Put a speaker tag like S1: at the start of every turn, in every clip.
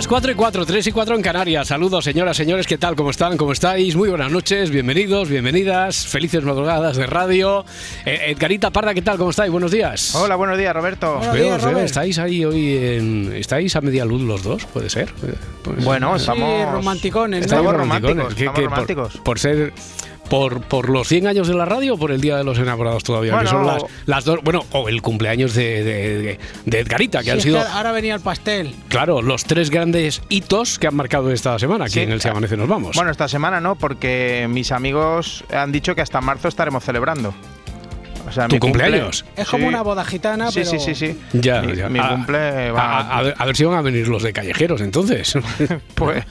S1: Las 4 y 4, 3 y 4 en Canarias. Saludos, señoras, señores, ¿qué tal? ¿Cómo están? ¿Cómo estáis? Muy buenas noches, bienvenidos, bienvenidas, felices madrugadas de radio. Eh, Edgarita Parda, ¿qué tal? ¿Cómo estáis? Buenos días.
S2: Hola, buenos días, Roberto.
S1: Os veo, os veo. ¿Estáis ahí hoy en... ¿Estáis a media luz los dos? ¿Puede ser? Pues-
S2: Bueno,
S3: Sí,
S2: estamos
S3: romanticones, ¿no?
S1: Estáis
S2: estamos
S1: romanticones.
S2: románticos,
S1: ¿Qué-
S2: estamos
S1: por-
S2: románticos.
S1: Por, ser... Por, por los 100 años de la radio o por el Día de los Enamorados todavía, que son las, las dos, bueno, o el cumpleaños de, de- de- de Edgarita, que
S3: Sí,
S1: han
S3: es
S1: sido,
S3: que ahora venía el pastel.
S1: claro, los tres grandes hitos que han marcado esta semana, aquí
S2: Sí.
S1: en el Se Amanece Nos Vamos.
S2: Bueno, esta semana no, porque mis amigos han dicho que hasta marzo estaremos celebrando. O sea,
S1: ¿Tu
S2: mi cumple-
S1: cumpleaños?
S3: Es como
S2: Sí.
S3: una boda gitana,
S2: Sí,
S3: pero...
S2: sí, sí, sí.
S1: Ya,
S2: mi,
S1: ya.
S2: mi
S1: A-
S2: cumple va.
S1: A, a ver, a ver si van a venir los de callejeros entonces.
S2: Pues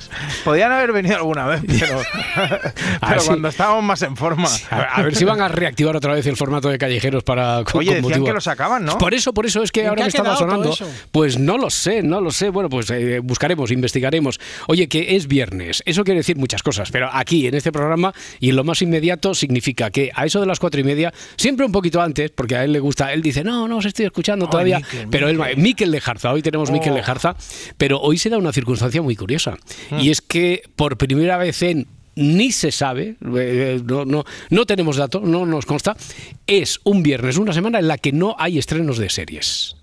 S2: podían haber venido alguna vez, pero,
S1: Ah,
S2: cuando estábamos más en forma.
S1: A ver, a ver si van a reactivar otra vez el formato de callejeros para. con-
S2: Oye,
S1: con
S2: decían
S1: motivo-
S2: que lo sacaban, ¿no?
S1: Por eso, por eso es que
S3: ¿En
S1: ahora
S3: ha
S1: estaba sonando. Pues no lo sé, no lo sé. Bueno, pues eh, buscaremos, investigaremos. Oye, que es viernes. Eso quiere decir muchas cosas, pero aquí en este programa y en lo más inmediato significa que a eso de las cuatro y media, siempre un poquito antes, porque a él le gusta, él dice, no, no os estoy escuchando todavía.
S2: Miquel,
S1: pero él, Miquel Lejarza, hoy tenemos Miquel
S2: Oh.
S1: Lejarza, pero hoy se da una circunstancia muy curiosa.
S2: Mm.
S1: Y es que por primera vez en ni se sabe, eh, no, no, no tenemos datos, no nos consta, es un viernes, una semana en la que no hay estrenos de series.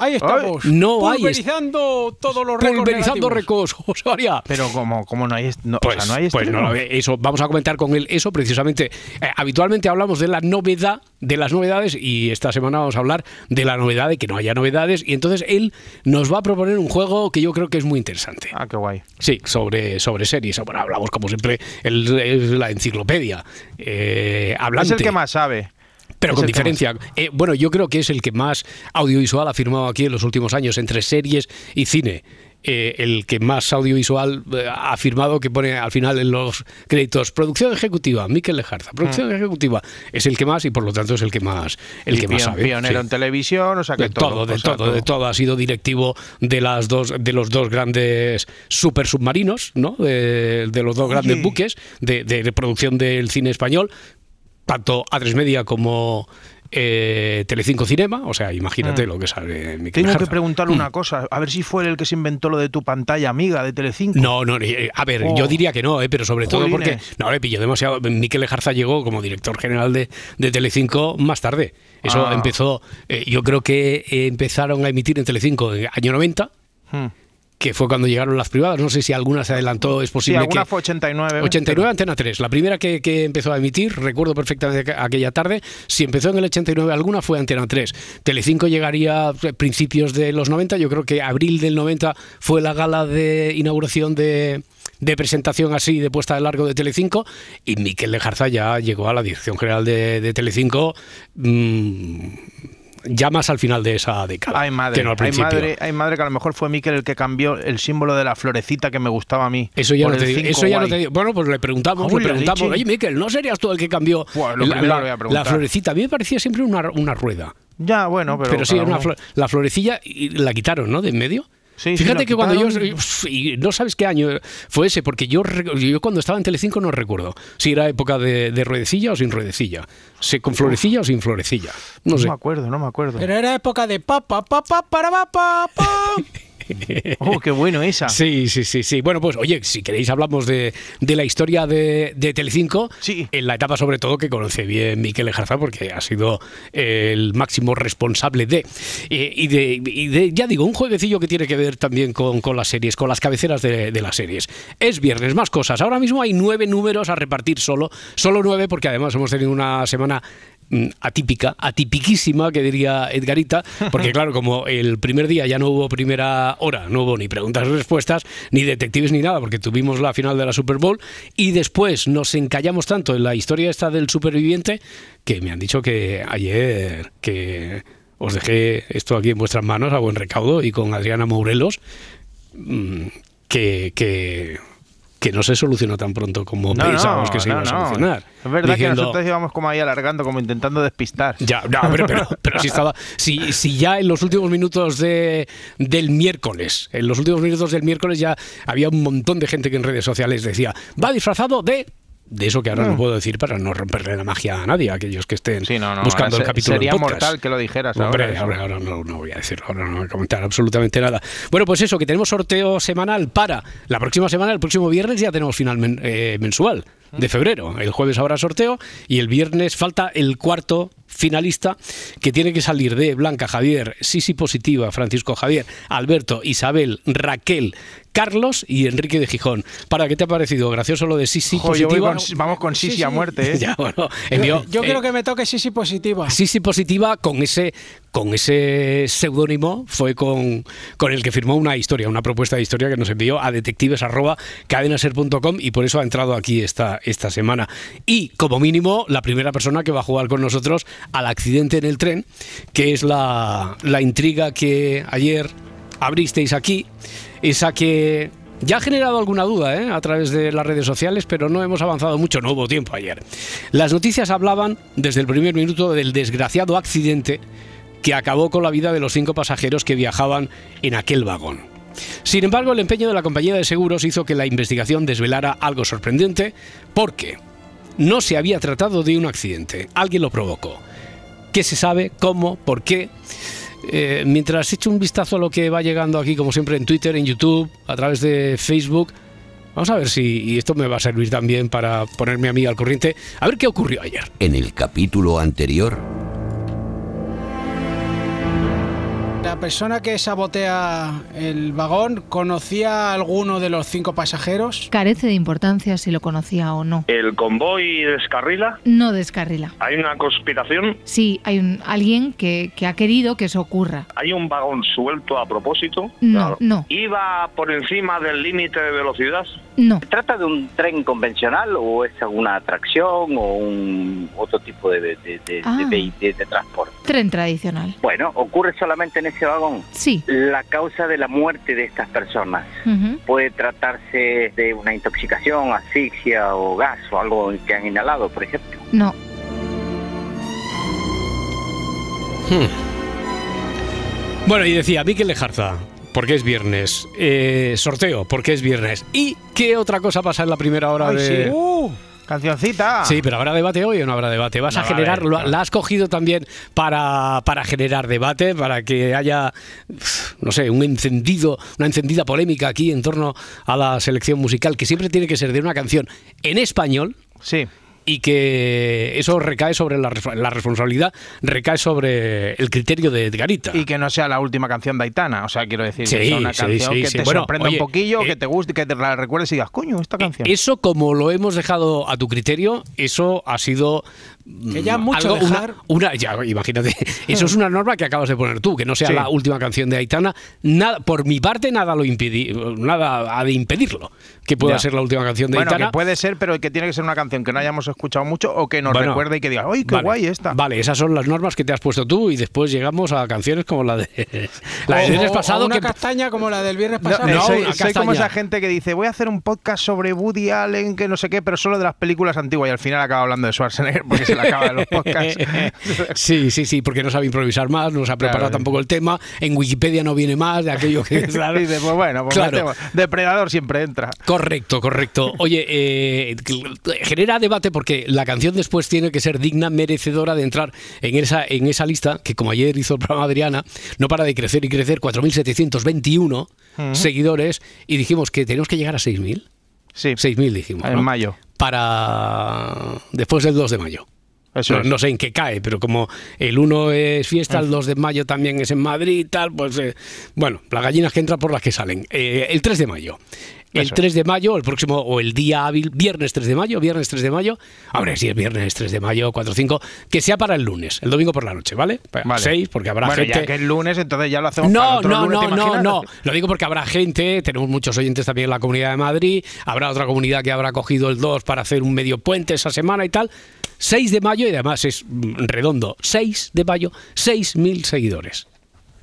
S3: Ahí estamos.
S1: No hay-
S3: Pulverizando todos los récords
S1: Pulverizando récords, José María.
S2: Pero como, como no hay, no,
S1: Pues,
S2: o sea, no hay
S1: pues no, eso vamos a comentar con él eso precisamente. Eh, habitualmente hablamos de la novedad, de las novedades y esta semana vamos a hablar de la novedad de que no haya novedades y entonces él nos va a proponer un juego que yo creo que es muy interesante.
S2: Ah, qué guay.
S1: Sí, sobre, sobre series. Bueno, hablamos como siempre, la enciclopedia eh, hablante.
S2: Es el que más sabe.
S1: Pero
S2: Es
S1: con diferencia. Eh, bueno, yo creo que es el que más audiovisual ha firmado aquí en los últimos años, entre series y cine. Eh, el que más audiovisual eh, ha firmado, que pone al final en los créditos producción ejecutiva, Miquel Lejarza, producción ejecutiva, es el que más y por lo tanto es el que más, el
S2: Mm. Y
S1: que más sabe.
S2: Pionero
S1: sí.
S2: en televisión, o sea que
S1: De todo,
S2: todo.
S1: de
S2: o sea,
S1: todo, de todo. Ha sido directivo de las dos, de los dos grandes super submarinos, ¿no? De, de los dos grandes
S2: Oye.
S1: buques de, de- de producción del cine español, tanto A3 Media como eh, Telecinco Cinema. O sea, imagínate lo que sabe Miquel
S2: Mm. Tengo que preguntarle
S1: Mm.
S2: una cosa, a ver si fue el que se inventó lo de tu pantalla amiga de Telecinco.
S1: No, no, eh, a ver,
S2: Oh.
S1: yo diría que no, eh, pero sobre todo porque no le pilló demasiado. Miquel Lejarza llegó como director general de, de Telecinco más tarde. Eso
S2: Ah.
S1: empezó, eh, yo creo que eh, empezaron a emitir en Telecinco en el año 90.
S2: Hmm.
S1: Que fue cuando llegaron las privadas. No sé si alguna se adelantó, es
S2: Sí,
S1: posible
S2: alguna
S1: que...
S2: fue 89.
S1: 89 Antena 3, la primera que, que empezó a emitir, recuerdo perfectamente aqu- aquella tarde, si empezó en el 89 alguna fue Antena 3. Telecinco llegaría a principios de los 90, yo creo que abril del 90 fue la gala de inauguración de, de presentación así, de puesta de largo de Telecinco, y Miquel Lejarza ya llegó a la dirección general de, de Telecinco mm, ya más al final de esa década.
S2: Ay, madre,
S1: que no al
S2: ay,
S1: principio.
S2: madre, ay, madre, que a lo mejor fue Miquel el que cambió el símbolo de la florecita que me gustaba a mí.
S1: Eso ya, no te, digo,
S2: 5
S1: eso ya no
S2: guay.
S1: te digo. Bueno, pues le preguntamos,
S2: Uy,
S1: le preguntamos, oye, Miquel, ¿no serías tú el que cambió
S2: Buah, lo
S1: la, florecita? A mí me parecía siempre una, una rueda.
S2: Ya, bueno, pero.
S1: Pero, sí, una
S2: uno-
S1: flo- la florecilla y la quitaron, ¿no? De en medio.
S2: Sí,
S1: Fíjate que cuando yo, y no sabes qué año fue ese, porque yo, yo cuando estaba en Telecinco no recuerdo si era época de, de ruedecilla o sin ruedecilla, si con florecilla o sin florecilla, no
S2: No
S1: sé.
S2: me acuerdo, no me acuerdo.
S3: Pero era época de pa, pa, pa, pa, para, pa, pa, pa.
S2: Oh, qué bueno esa.
S1: Sí, sí, sí, sí. Bueno, pues oye, si queréis hablamos de, de la historia de, de Telecinco,
S2: Sí.
S1: en la etapa sobre todo que conoce bien Miquel Ejarza porque ha sido el máximo responsable de, eh, y de, y de, ya digo, un jueguecillo que tiene que ver también con, con las series, con las cabeceras de, de las series. Es viernes, más cosas. Ahora mismo hay nueve números a repartir solo, solo nueve porque además hemos tenido una semana atípica, atipiquísima, que diría Edgarita, porque claro, como el primer día ya no hubo primera hora, no hubo ni preguntas y respuestas, ni detectives ni nada, porque tuvimos la final de la Super Bowl, y después nos encallamos tanto en la historia esta del superviviente, que me han dicho que ayer, que os dejé esto aquí en vuestras manos a buen recaudo, y con Adriana Mourelos, mm, que... que que no se solucionó tan pronto como
S2: No,
S1: pensábamos
S2: no,
S1: que se iba
S2: no,
S1: a solucionar.
S2: Es verdad
S1: Diciendo-
S2: que nosotros íbamos como ahí alargando, como intentando despistar.
S1: ya, hombre, pero, pero si estaba. Si, si ya en los últimos minutos de, del miércoles, en los últimos minutos del miércoles ya había un montón de gente que en redes sociales decía, va disfrazado de. De eso que ahora no,
S2: No.
S1: puedo decir para no romperle la magia a nadie, a aquellos que estén
S2: Sí, no, no.
S1: buscando
S2: ahora
S1: el
S2: se-
S1: capítulo
S2: Sería
S1: en podcast.
S2: mortal que lo dijeras
S1: Hombre,
S2: ahora.
S1: ahora, ahora no, no voy a decirlo, ahora no voy a comentar absolutamente nada. Bueno, pues eso, que tenemos sorteo semanal para la próxima semana, el próximo viernes ya tenemos final men- eh, mensual de febrero. El jueves habrá sorteo y el viernes falta el cuarto finalista que tiene que salir de Blanca, Javier, Sisi Positiva, Francisco Javier, Alberto, Isabel, Raquel, Carlos y Enrique de Gijón. ¿Para qué te ha parecido? Gracioso lo de Sisi
S2: Ojo, yo
S1: Positiva.
S2: con- vamos con
S3: Sí,
S2: Sisi a
S3: sí.
S2: muerte, ¿eh?
S1: Ya, bueno, envió-
S3: Yo
S1: eh,
S3: quiero que me toque sí, sí positiva.
S1: Sí, sí, positiva con ese con ese seudónimo fue con, con el que firmó una historia, una propuesta de historia que nos envió a detectives@cadenaser.com y por eso ha entrado aquí esta, esta semana. Y como mínimo, la primera persona que va a jugar con nosotros al accidente en el tren, que es la, la intriga que ayer abristeis aquí, esa que ya ha generado alguna duda ¿eh? a través de las redes sociales, pero no hemos avanzado mucho, no hubo tiempo ayer. Las noticias hablaban desde el primer minuto del desgraciado accidente que acabó con la vida de los cinco pasajeros que viajaban en aquel vagón. Sin embargo, el empeño de la compañía de seguros hizo que la investigación desvelara algo sorprendente, porque no se había tratado de un accidente, alguien lo provocó. ¿Qué se sabe? ¿Cómo? ¿Por qué? Eh, mientras echo un vistazo a lo que va llegando aquí, como siempre, en Twitter, en YouTube, a través de Facebook, vamos a ver si, esto me va a servir también para ponerme a mí al corriente, a ver qué ocurrió ayer.
S4: En el capítulo anterior,
S3: La persona que sabotea el vagón conocía a alguno de los cinco pasajeros.
S5: Carece de importancia si lo conocía o no.
S6: El convoy descarrila.
S5: No descarrila.
S6: Hay una conspiración.
S5: Sí, hay un, alguien que, que ha querido que eso ocurra.
S6: Hay un vagón suelto a propósito.
S5: No, no.
S6: Iba por encima del límite de velocidad.
S5: No,
S7: ¿Se trata de un tren convencional o es alguna atracción o un otro tipo de, de, de- de-
S5: Ah.
S7: de- de- de transporte?
S5: tren tradicional.
S7: Bueno, ocurre solamente en ese vagón.
S5: Sí.
S7: La causa de la muerte de estas personas puede tratarse de una intoxicación, asfixia o gas o algo que han inhalado, por ejemplo.
S5: No,
S1: Bueno, y decía Miquel Lejarza, porque es viernes. Eh, sorteo, porque es viernes. ¿Y qué otra cosa pasa en la primera hora
S2: Ay,
S1: de.?
S2: sí. Uh, cancioncita.
S1: Sí, pero ¿habrá debate hoy o no habrá debate? ¿Vas
S2: No
S1: a generar, la has cogido también para, para generar debate, para que haya, no sé, un encendido, una encendida polémica aquí en torno a la selección musical, que siempre tiene que ser de una canción en español
S2: Sí.
S1: Y que eso recae sobre la, la responsabilidad, recae sobre el criterio de Edgarita.
S2: Y que no sea la última canción de Aitana. O sea, quiero decir,
S1: Sí,
S2: que sea una
S1: sí,
S2: canción
S1: sí,
S2: que
S1: sí.
S2: te
S1: Bueno,
S2: sorprenda
S1: oye,
S2: un poquillo,
S1: eh,
S2: que te guste, que te la recuerdes y digas, coño, esta canción.
S1: Eso, como lo hemos dejado a tu criterio, eso ha sido.
S3: Que ya
S1: mm,
S3: mucho
S1: algo- una-
S3: dejar.
S1: Una, ya, imagínate. Eso es una norma que acabas de poner tú, que no sea
S2: Sí.
S1: la última canción de Aitana. Nada, por mi parte, nada lo impedi, nada ha de impedirlo que pueda
S2: Ya.
S1: ser la última canción de
S2: Bueno,
S1: Aitana.
S2: que puede ser, pero que tiene que ser una canción que no hayamos escuchado mucho o que nos
S1: Bueno,
S2: recuerde y que diga, ¡ay, qué
S1: vale,
S2: guay esta!
S1: Vale, esas son las normas que te has puesto tú y después llegamos a canciones como la de la del viernes pasado
S3: o una
S1: que
S3: castaña como la del viernes
S2: No,
S3: pasado.
S1: no,
S2: soy, soy como esa gente que dice, voy a hacer un podcast sobre Woody Allen, que no sé qué, pero solo de las películas antiguas y al final acaba hablando de Schwarzenegger porque se le acaba de los podcasts.
S1: Sí, sí, sí, porque no sabe improvisar más, no se ha preparado
S2: Claro.
S1: tampoco el tema, en Wikipedia no viene más de aquello que... claro.
S2: Dice, pues bueno, pues
S1: Claro.
S2: Depredador siempre entra.
S1: Correcto, correcto. Oye, eh, genera debate porque la canción después tiene que ser digna, merecedora de entrar en esa, en esa lista que, como ayer hizo el programa Adriana, no para de crecer y crecer, 4.721 seguidores, y dijimos que tenemos que llegar a 6.000.
S2: Sí,
S1: 6.000 dijimos.
S2: en
S1: ¿no?
S2: mayo.
S1: Para después del 2 de mayo.
S2: Eso
S1: No, no sé en qué cae, pero como el 1 es fiesta, el 2 de mayo también es en Madrid y tal, pues eh, bueno, las gallinas que entran por las que salen. Eh, el 3 de mayo. El
S2: Eso
S1: 3 de mayo, el próximo, o el día hábil, viernes 3 de mayo, viernes 3 de mayo, ver si es viernes 3 de mayo, 4 o 5, que sea para el lunes, el domingo por la noche, ¿vale? Para
S2: Vale.
S1: 6, porque habrá
S2: bueno,
S1: gente...
S2: ya que es lunes, entonces ya lo hacemos para el
S1: No,
S2: otro
S1: no,
S2: lunes, ¿te
S1: no, no, no. Lo digo porque habrá gente, tenemos muchos oyentes también en la Comunidad de Madrid, habrá otra comunidad que habrá cogido el 2 para hacer un medio puente esa semana y tal. 6 de mayo y además es mm, redondo. 6 de mayo, 6.000 seguidores.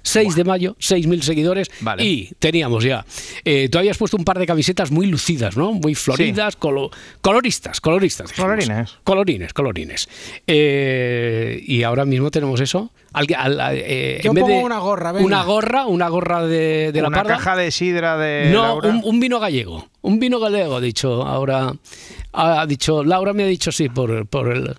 S1: 6 de mayo, 6.000 seguidores
S2: Vale.
S1: y teníamos ya. Eh, tú habías puesto un par de camisetas muy lucidas, ¿no? Muy floridas, colo- coloristas, coloristas. dijimos.
S2: Colorines.
S1: Colorines, colorines. Eh, y ahora mismo tenemos eso. Al- al- eh,
S3: Yo
S1: en vez
S3: pongo
S1: de-
S3: una gorra, venga.
S1: Una gorra, una gorra de, de la
S2: Una
S1: parda.
S2: caja de sidra de
S1: no,
S2: Laura.
S1: un, un vino gallego. Un vino gallego, ha dicho ahora. Ha dicho, Laura me ha dicho sí, por, por el.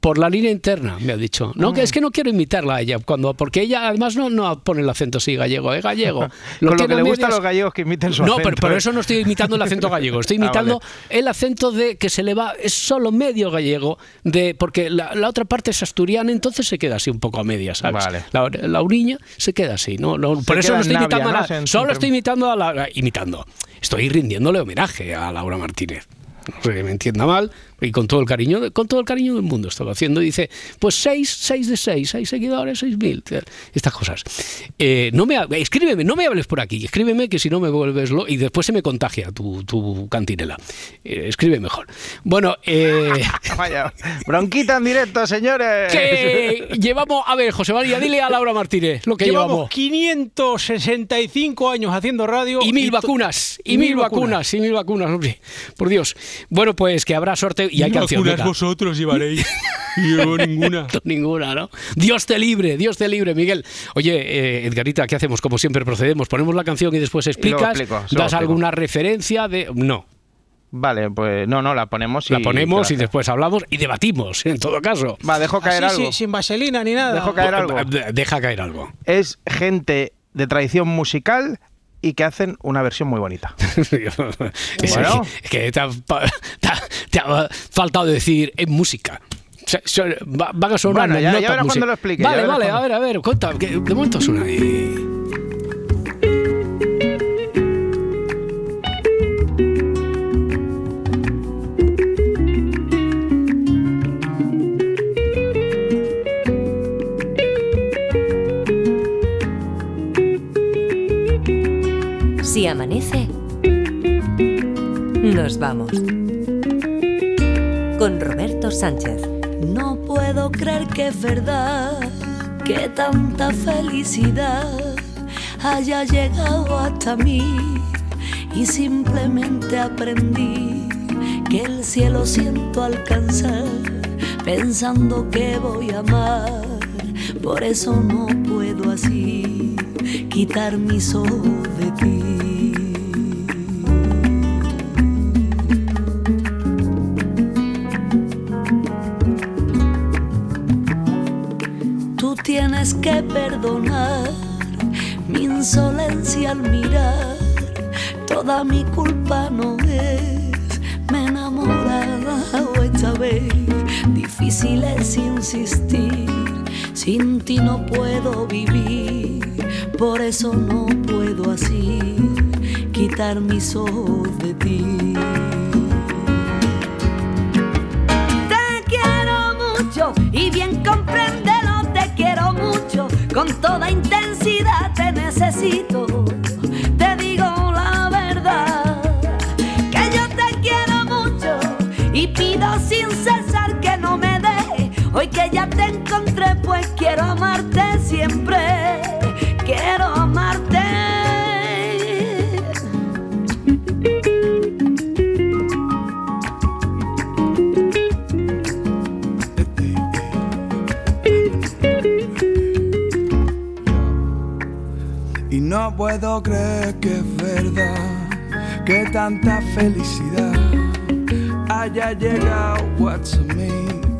S1: Por la línea interna, me ha dicho. No, que es que no quiero imitarla a ella, cuando, porque ella además no, no pone el acento así gallego, es gallego.
S2: Con lo que le gusta a los gallegos que imiten su
S1: No,
S2: acento.
S1: pero por
S2: ¿eh?
S1: eso no estoy imitando el acento gallego, estoy
S2: Ah,
S1: imitando
S2: vale.
S1: el acento de que se le va, es solo medio gallego, de porque la, la otra parte es asturiana, entonces se queda así un poco a medias, ¿sabes?
S2: Vale.
S1: La, la uriña se queda así, ¿no? No, por eso no estoy imitando a
S2: ¿no?
S1: solo estoy imitando a la, imitando. Estoy rindiéndole homenaje a Laura Martínez. No sé que me entienda mal, y con todo el cariño, de- con todo el cariño del mundo estoy haciendo. Y dice, pues seis, seis de seis, seis seguidores, seis mil, estas cosas. Eh, no me, ha- escríbeme, no me hables por aquí, escríbeme que si no me vuelves lo y después se me contagia tu, tu cantinela. Eh, escribe mejor. Bueno, eh,
S2: Vaya, bronquita en directo, señores.
S1: que llevamos, a ver, José María, dile a Laura Martínez lo que
S3: Llevamos
S1: llevamos.
S3: 565 años haciendo radio.
S1: Y mil
S3: to-
S1: vacunas, y mil vacunas, y mil vacunas, hombre. Por Dios. Bueno, pues que habrá y hay canción.
S3: vosotros llevaréis. y yo ninguna.
S1: Ninguna, ¿no? Dios te libre, Dios te libre, Miguel. Oye, eh, Edgarita, ¿qué hacemos? Como siempre procedemos. Ponemos la canción y después explicas.
S2: explico,
S1: ¿Das alguna referencia de.? No.
S2: Vale, pues no, no, la ponemos y...
S1: La ponemos y después hablamos y debatimos, en todo caso.
S2: Va, dejo caer
S3: Así,
S2: algo.
S3: sin, sin vaselina ni nada.
S2: Dejo caer algo.
S1: Deja caer algo.
S2: Es gente de tradición musical y que hacen una versión muy bonita.
S1: Es
S2: Bueno.
S1: que, que te, ha, te ha- te ha faltado decir en música. Se- va- Van a sonar
S2: Bueno, ya- ya verás cuando lo explique,
S1: Vale, vale,
S2: cuando-
S1: a ver, a ver, cuenta. que de momento suena ahí.
S8: Si amanece, nos vamos. Con Roberto Sánchez.
S9: No puedo creer que es verdad que tanta felicidad haya llegado hasta mí y simplemente aprendí que el cielo siento alcanzar pensando que voy a amar. Por eso no puedo así quitar mis ojos de ti. Tienes que perdonar mi insolencia al mirar. Toda mi culpa no es, me enamoraba esta vez. Difícil es insistir, sin ti no puedo vivir. Por eso no puedo así quitar mis ojos de ti. Te quiero mucho y bien quiero mucho, con toda intensidad te necesito. Te digo la verdad, que yo te quiero mucho y pido sin cesar que no me dejes. Hoy que ya te encontré, pues quiero amarte siempre,
S10: puedo creer que es verdad que tanta felicidad haya llegado a mí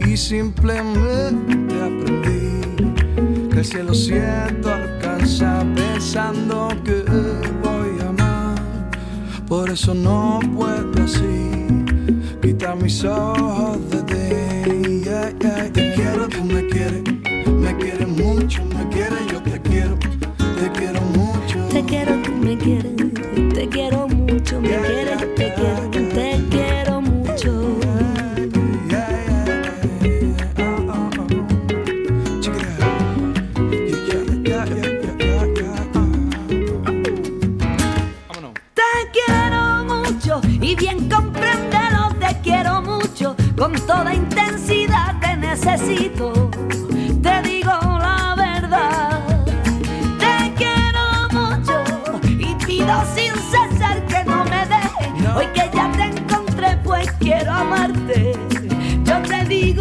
S10: y simplemente aprendí que el cielo siento alcanza pensando que voy a amar. Por eso no puedo así quitar mis ojos de ti. Yeah, yeah, Te quiero, tú me quieres, me quieres mucho, me quieres, Te quiero mucho.
S9: Te quiero mucho y bien comprendelo. Te quiero mucho con toda intensidad. Te necesito. Te digo la verdad. Te quiero mucho y pido si.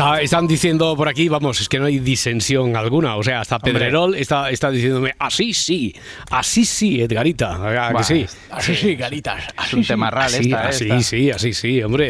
S1: Está- están diciendo por aquí, vamos, es que no hay disensión alguna. O sea, hasta Pedrerol está, está diciéndome, así sí, así sí, Edgarita. ¿a que sí?
S3: Así sí, garitas.
S2: Es un temarral
S1: Así,
S2: esta,
S1: así,
S2: esta.
S1: sí, así sí, hombre.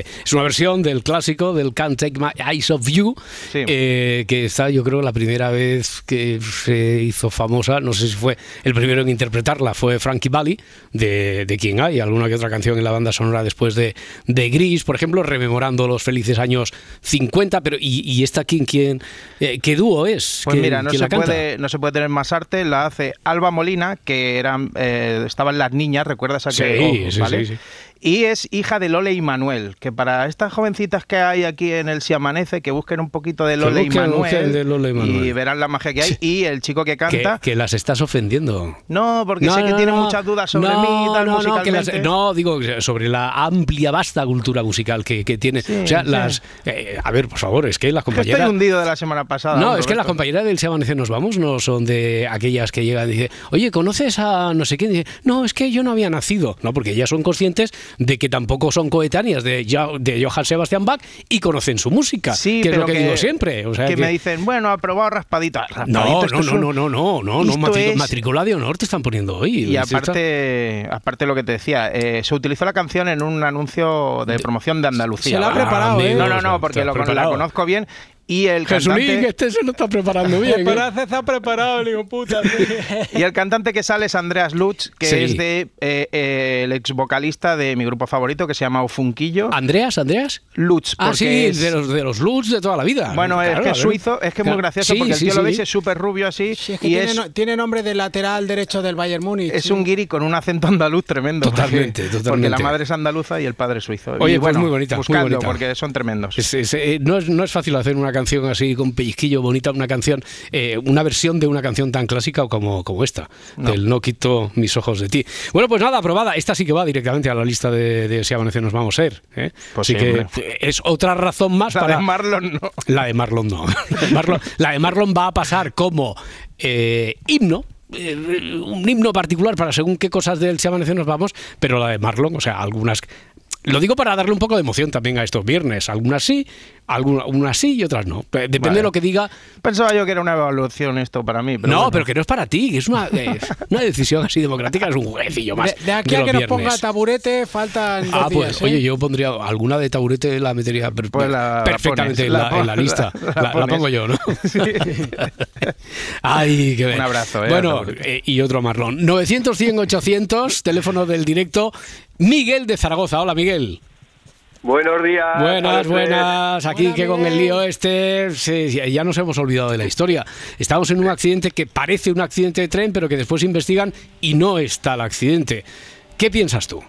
S1: eh, es una versión del clásico del Can't Take My Eyes Off You,
S2: Sí.
S1: eh, que está, yo creo, la primera vez que se hizo famosa. No sé si fue el primero en interpretarla, fue Frankie Valli, de, de quien hay alguna que otra canción en la banda sonora después de, de Gris, por ejemplo, rememorando los felices años 50. Pero, ¿y, y esta quién, quién, eh, qué dúo es?
S2: Pues
S1: ¿Quién-
S2: mira, no se, puede, no se puede tener más arte, la hace Alba Molina, que eran, eh, estaban las niñas, ¿recuerdas a
S1: Sí,
S2: que
S1: sí,
S2: ¿vale?
S1: sí, sí.
S2: Y es hija de Lole y Manuel, que para estas jovencitas que hay aquí en el Si Amanece, que busquen un poquito de Lole y
S1: busquen,
S2: Manuel,
S1: busquen de Lole y Manuel.
S2: verán la magia que hay. Y el chico que canta,
S1: que las estás ofendiendo.
S2: no, porque sé que tienen muchas dudas sobre mí, tal,
S1: que las-
S2: musicalmente.
S1: no, digo sobre la amplia, vasta cultura musical que, que tiene.
S2: Sí,
S1: o sea,
S2: sí.
S1: las. eh, a ver, por favor, es que las
S2: Que Estoy
S1: compañeras.
S2: hundido de la semana pasada.
S1: No, es que las compañeras del Se Amanece Nos Vamos no son de aquellas que llegan y dicen, oye, ¿conoces a no sé quién? Y dice, no, es que yo no había nacido. No, porque ellas son conscientes de que tampoco son coetáneas de, de Johann Sebastian Bach y conocen su música.
S2: Sí,
S1: que es lo que, digo siempre. O sea,
S2: que,
S1: que-
S2: me dicen, bueno, aprobado raspadita. Raspadito,
S1: no, no, no, no, no, no, no, no,
S2: es-
S1: matrícula de honor te están poniendo hoy.
S2: Y
S1: está-
S2: aparte, aparte lo que te decía, eh, se utilizó la canción en un anuncio de promoción de Andalucía.
S3: Se la ha preparado, ¿eh?
S2: No, no, no, porque
S1: la ha
S2: lo, la conozco bien. Y el
S1: Jesulín,
S2: cantante,
S1: este se lo está preparando bien. ¿eh?
S3: está preparado, digo, puta.
S2: y el cantante que sale es Andreas Lutz, que
S1: Sí.
S2: es de eh, eh, el ex vocalista de mi grupo favorito, que se llama Ofunquillo.
S1: ¿Andreas, Andreas?
S2: Lutz,
S1: Ah,
S2: porque
S1: sí,
S2: es-
S1: de los, de los Lutz de toda la vida.
S2: Bueno,
S1: Claro,
S2: es que es suizo, es que es muy gracioso
S1: Sí,
S2: porque el
S1: sí,
S2: tío lo
S1: sí.
S2: veis es súper rubio así
S3: Sí, es que
S2: y
S3: tiene,
S2: es,
S3: no- tiene nombre de lateral derecho del Bayern Múnich.
S2: es
S3: sí.
S2: un guiri con un acento andaluz tremendo.
S1: Totalmente,
S2: porque,
S1: totalmente.
S2: Porque la madre es andaluza y el padre es suizo.
S1: Oye,
S2: Y
S1: pues
S2: bueno,
S1: muy bonita, muy bonita.
S2: porque son tremendos.
S1: Es- es, eh, no, es, no es fácil hacer una canción así con pellizquillo bonita, una canción, eh, una versión de una canción tan clásica como, como esta, del No quito mis ojos de ti. Bueno, pues nada, aprobada. Esta sí que va directamente a la lista de, de Si Amanece Nos Vamos a ser. ¿eh?
S2: Pues
S1: Así
S2: sí,
S1: que es otra razón más
S2: La
S1: para...
S2: de Marlon no.
S1: La de Marlon no. La de Marlon, la de Marlon va a pasar como eh, himno. eh, un himno particular para según qué cosas del Se Amanece nos vamos, pero la de Marlon, o sea, algunas. Lo digo para darle un poco de emoción también a estos viernes. Algunas sí, algunas unas sí y otras no. Depende
S2: Vale.
S1: de lo que diga.
S2: Pensaba yo que era una evaluación esto para mí. Pero
S1: no,
S2: bueno.
S1: pero que no es para ti, que es una, eh, una decisión así democrática, es un jueguecillo más.
S3: De, de aquí
S1: de
S3: a que nos
S1: viernes.
S3: ponga taburete faltan dos
S1: Ah, pues
S3: días, ¿eh?
S1: oye, yo pondría alguna de taburete, la metería per-
S2: Pues la- la
S1: perfectamente
S2: pones,
S1: en,
S2: la
S1: la, en la
S2: pon-
S1: lista.
S2: la- la
S1: La, la
S2: pones.
S1: pongo yo, ¿no? Ay, qué bien.
S2: Un abrazo, eh,
S1: Bueno, eh, y otro Marlon. 900, 100, 800, teléfono del directo. Miguel de Zaragoza. Hola, Miguel.
S11: Buenos días.
S1: Buenas, buenas. Aquí
S3: Hola,
S1: que con el lío este sí, ya nos hemos olvidado de la historia. Estamos en un accidente que parece un accidente de tren, pero que después investigan y no está el accidente. ¿Qué piensas tú?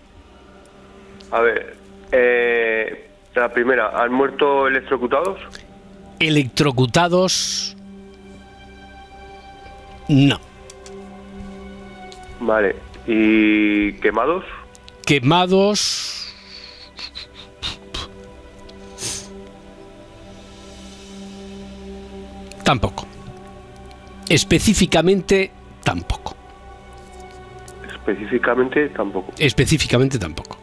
S11: A ver, eh, la primera, ¿han muerto electrocutados?
S1: Electrocutados. No.
S11: Vale. ¿Y quemados?
S1: Quemados. Tampoco. Específicamente tampoco.
S11: Específicamente tampoco.
S1: Específicamente tampoco.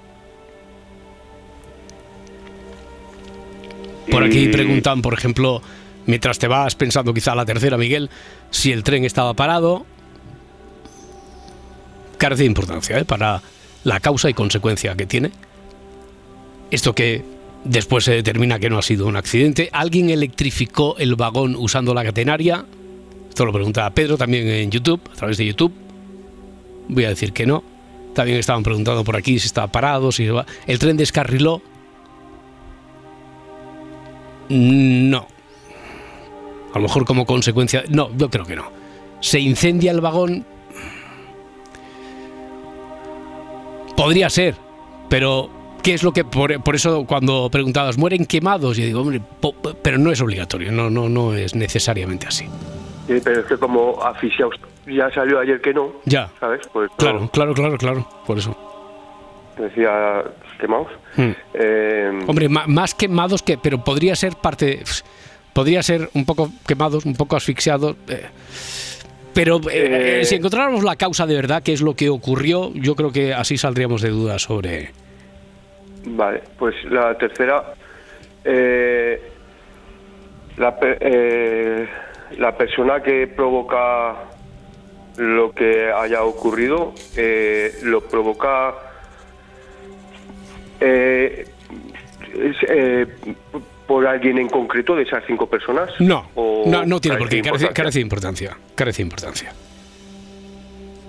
S1: Por aquí preguntan, por ejemplo, mientras te vas pensando quizá la tercera, Miguel, si el tren estaba parado. Carece de importancia ¿eh? para la causa y consecuencia que tiene. Esto que después se determina que no ha sido un accidente. ¿Alguien electrificó el vagón usando la catenaria? Esto lo pregunta Pedro también en YouTube, a través de YouTube. Voy a decir que no. También estaban preguntando por aquí si estaba parado, si el tren descarriló. No. A lo mejor como consecuencia... No, yo creo que no. Se incendia el vagón... Podría ser, pero ¿qué es lo que por, por eso cuando preguntabas mueren quemados? Yo digo, hombre, po- pero no es obligatorio, no, no, no es necesariamente así.
S11: Sí, pero es que como asfixiados ya salió ayer que no,
S1: Ya,
S11: ¿sabes? Pues
S1: claro,
S11: no,
S1: claro, claro, claro, por eso.
S11: decía quemados.
S1: Hmm.
S11: Eh,
S1: Hombre, ma- más quemados que, pero podría ser parte, podría ser un poco quemados, un poco asfixiados. eh, pero eh,
S11: Eh.
S1: si encontráramos la causa de verdad, qué es lo que ocurrió, yo creo que así saldríamos de dudas sobre.
S11: Vale, pues la tercera. eh, la, eh, la persona que provoca lo que haya ocurrido eh, lo provoca. eh, es, eh, por alguien en concreto de esas cinco personas.
S1: No,
S11: ¿O
S1: no, no tiene por qué,
S11: carece
S1: carece de importancia. Carece de importancia.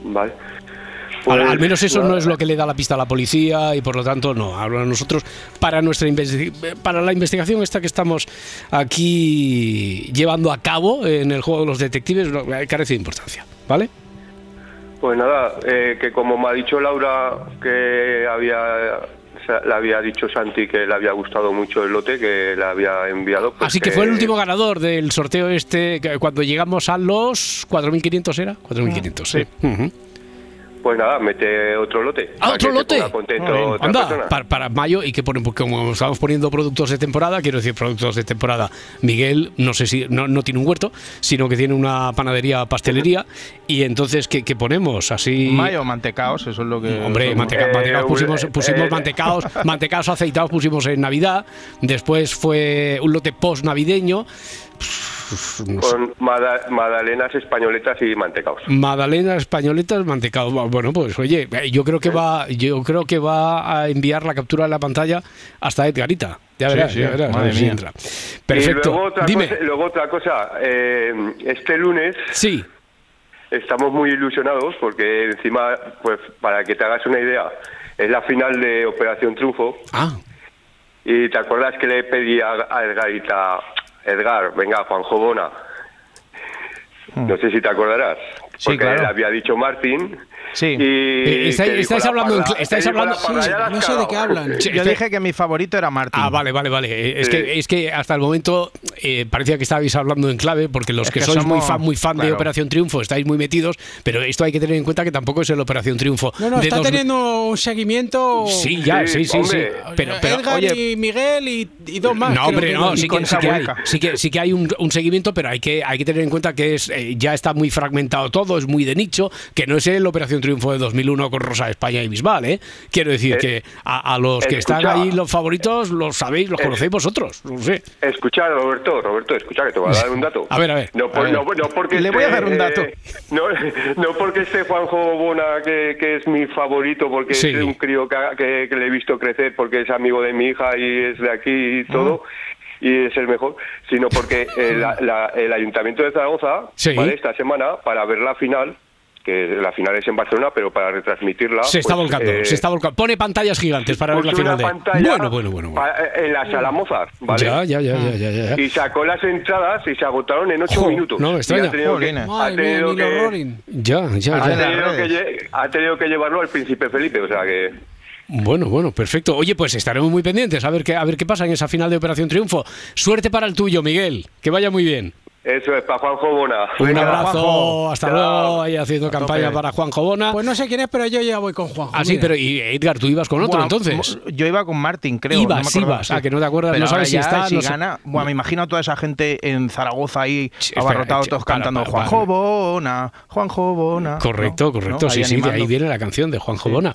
S11: Vale.
S1: Al,
S11: Pues,
S1: al menos eso no es lo que le da la pista a la policía y por lo tanto no. Ahora nosotros para nuestra para la investigación esta que estamos aquí llevando a cabo en el juego de los detectives eh, carece de importancia, ¿vale?
S11: Pues nada, eh, que como me ha dicho Laura que había le había dicho Santi que le había gustado mucho el lote que le había enviado. pues
S1: Así que fue el último ganador del sorteo este cuando llegamos a los 4.500 era 4.500, sí. Ujú.
S11: Pues nada, mete otro lote.
S1: Ah,
S11: para
S1: otro lote. Anda, para, para mayo y que ponen, porque como estamos poniendo productos de temporada, quiero decir productos de temporada. Miguel, no sé si no, no tiene un huerto, sino que tiene una panadería, pastelería y entonces qué, qué ponemos así.
S2: Mayo, mantecaos, eso es lo que.
S1: Hombre, manteca-
S11: Eh,
S1: mantecaos pusimos,
S11: eh,
S1: pusimos
S11: eh.
S1: mantecaos, mantecaos aceitados pusimos en Navidad, después fue un lote post navideño.
S11: Con mada- magdalenas españoletas y mantecaos.
S1: Magdalena españoletas mantecado. Bueno, pues oye, yo creo que va, yo creo que va a enviar la captura de la pantalla hasta Edgarita. Ya verás,
S2: sí,
S1: ya verás, a
S2: madre
S1: ver si
S2: mía.
S1: entra.
S11: Y
S1: Perfecto.
S11: luego otra
S1: Dime.
S11: cosa, luego otra cosa eh, este lunes
S1: Sí.
S11: estamos muy ilusionados porque encima, pues para que te hagas una idea, es la final de Operación Triunfo.
S1: Ah.
S11: Y te acuerdas que le pedí a, a Edgarita, Edgar, venga, Juanjo Bona. No sé si te acordarás.
S2: Hmm. Sí,
S11: porque
S2: claro.
S11: le había dicho Martín.
S2: Sí.
S11: Y
S1: Eh, estáis- hablando en estáis
S3: Sí, no sé de qué hablan.
S1: Sí,
S2: Yo
S1: este-
S2: dije que mi favorito era Martín.
S1: Ah, vale, vale, vale. Eh, Es,
S11: Sí.
S1: que, es que hasta el momento eh, parecía que estabais hablando en clave, porque los
S2: Es
S1: que,
S2: que
S1: sois muy fan, muy fan de. Operación Triunfo estáis muy metidos, pero esto hay que tener en cuenta que tampoco es el Operación Triunfo.
S3: No, no,
S1: de
S3: está
S1: dos-
S3: teniendo un seguimiento.
S1: Sí, ya, sí,
S11: Sí,
S1: sí. Pero, pero,
S3: Edgar
S1: oye,
S3: y Miguel y, y dos más.
S1: No, hombre, no, sí que, sí, que hay,
S2: Samuelca.
S1: sí, que, sí que hay un, un seguimiento, pero hay que, hay que tener en cuenta que es eh, ya está muy fragmentado todo, es muy de nicho, que no es el Operación Triunfo de 2001 con Rosa España y Bisbal, ¿eh? Quiero decir
S11: Eh,
S1: que a, a los que están ahí los favoritos, los sabéis, los
S11: Eh,
S1: conocéis vosotros, no sé.
S11: Escucha, Roberto, Roberto, escucha que te voy a dar un dato.
S1: A ver, a ver,
S11: No, por-
S1: a ver.
S11: no, no porque
S2: Le voy a dar un dato.
S11: eh, no, no porque esté Juanjo Bona, que, que es mi favorito, porque
S1: Sí.
S11: es un crío que, que- que le he visto crecer, porque es amigo de mi hija y es de aquí y todo. Y es el mejor, sino porque eh, la- la- el Ayuntamiento de Zaragoza,
S1: Sí.
S11: ¿vale? esta semana, para ver la final, que la final es en Barcelona, pero para retransmitirla.
S1: Se está
S11: pues,
S1: volcando,
S11: eh,
S1: se está volcando. Pone pantallas gigantes para ver la final de. Bueno, bueno, bueno.
S11: en la sala Mozart, ¿vale?
S1: Ya, ya, ya, ya, ya, ya.
S11: Y sacó las entradas y se agotaron en ocho
S1: Jo,
S11: minutos.
S1: no extraña.
S11: Ha tenido que, ha que-.
S1: Ya, ya,
S11: ha tenido que ha tenido que llevarlo al príncipe Felipe, o sea que...
S1: Bueno, bueno, perfecto. Oye, pues estaremos muy pendientes a ver qué, a ver qué pasa en esa final de Operación Triunfo. Suerte para el tuyo, Miguel. Que vaya muy bien.
S11: Eso es, para Juanjo Bona.
S1: Un abrazo,
S2: Juanjo.
S1: hasta
S11: Chao.
S1: luego, ahí haciendo campaña
S2: tope.
S1: para Juanjo Bona.
S3: Pues no sé quién es, pero yo ya voy con Juanjo.
S1: ah, sí, pero y Edgar, tú ibas con otro
S2: Buah,
S1: entonces.
S2: Yo iba con Martín, creo.
S1: Ibas,
S2: no me acordaba,
S1: ibas. Ah, que no te acuerdas,
S2: Pero
S1: no sabes si está,
S2: Si
S1: no sé-
S2: gana. Buah, me imagino a toda esa gente en Zaragoza ahí
S1: Ch,
S2: abarrotados
S1: espera,
S2: todos
S1: para,
S2: cantando
S1: para,
S2: Juanjo
S1: para.
S2: Bona, Juanjo Bona.
S1: Correcto,
S2: ¿no?
S1: correcto.
S2: ¿no?
S1: Sí, sí, de ahí
S2: animando.
S1: viene la canción de Juanjo Bona.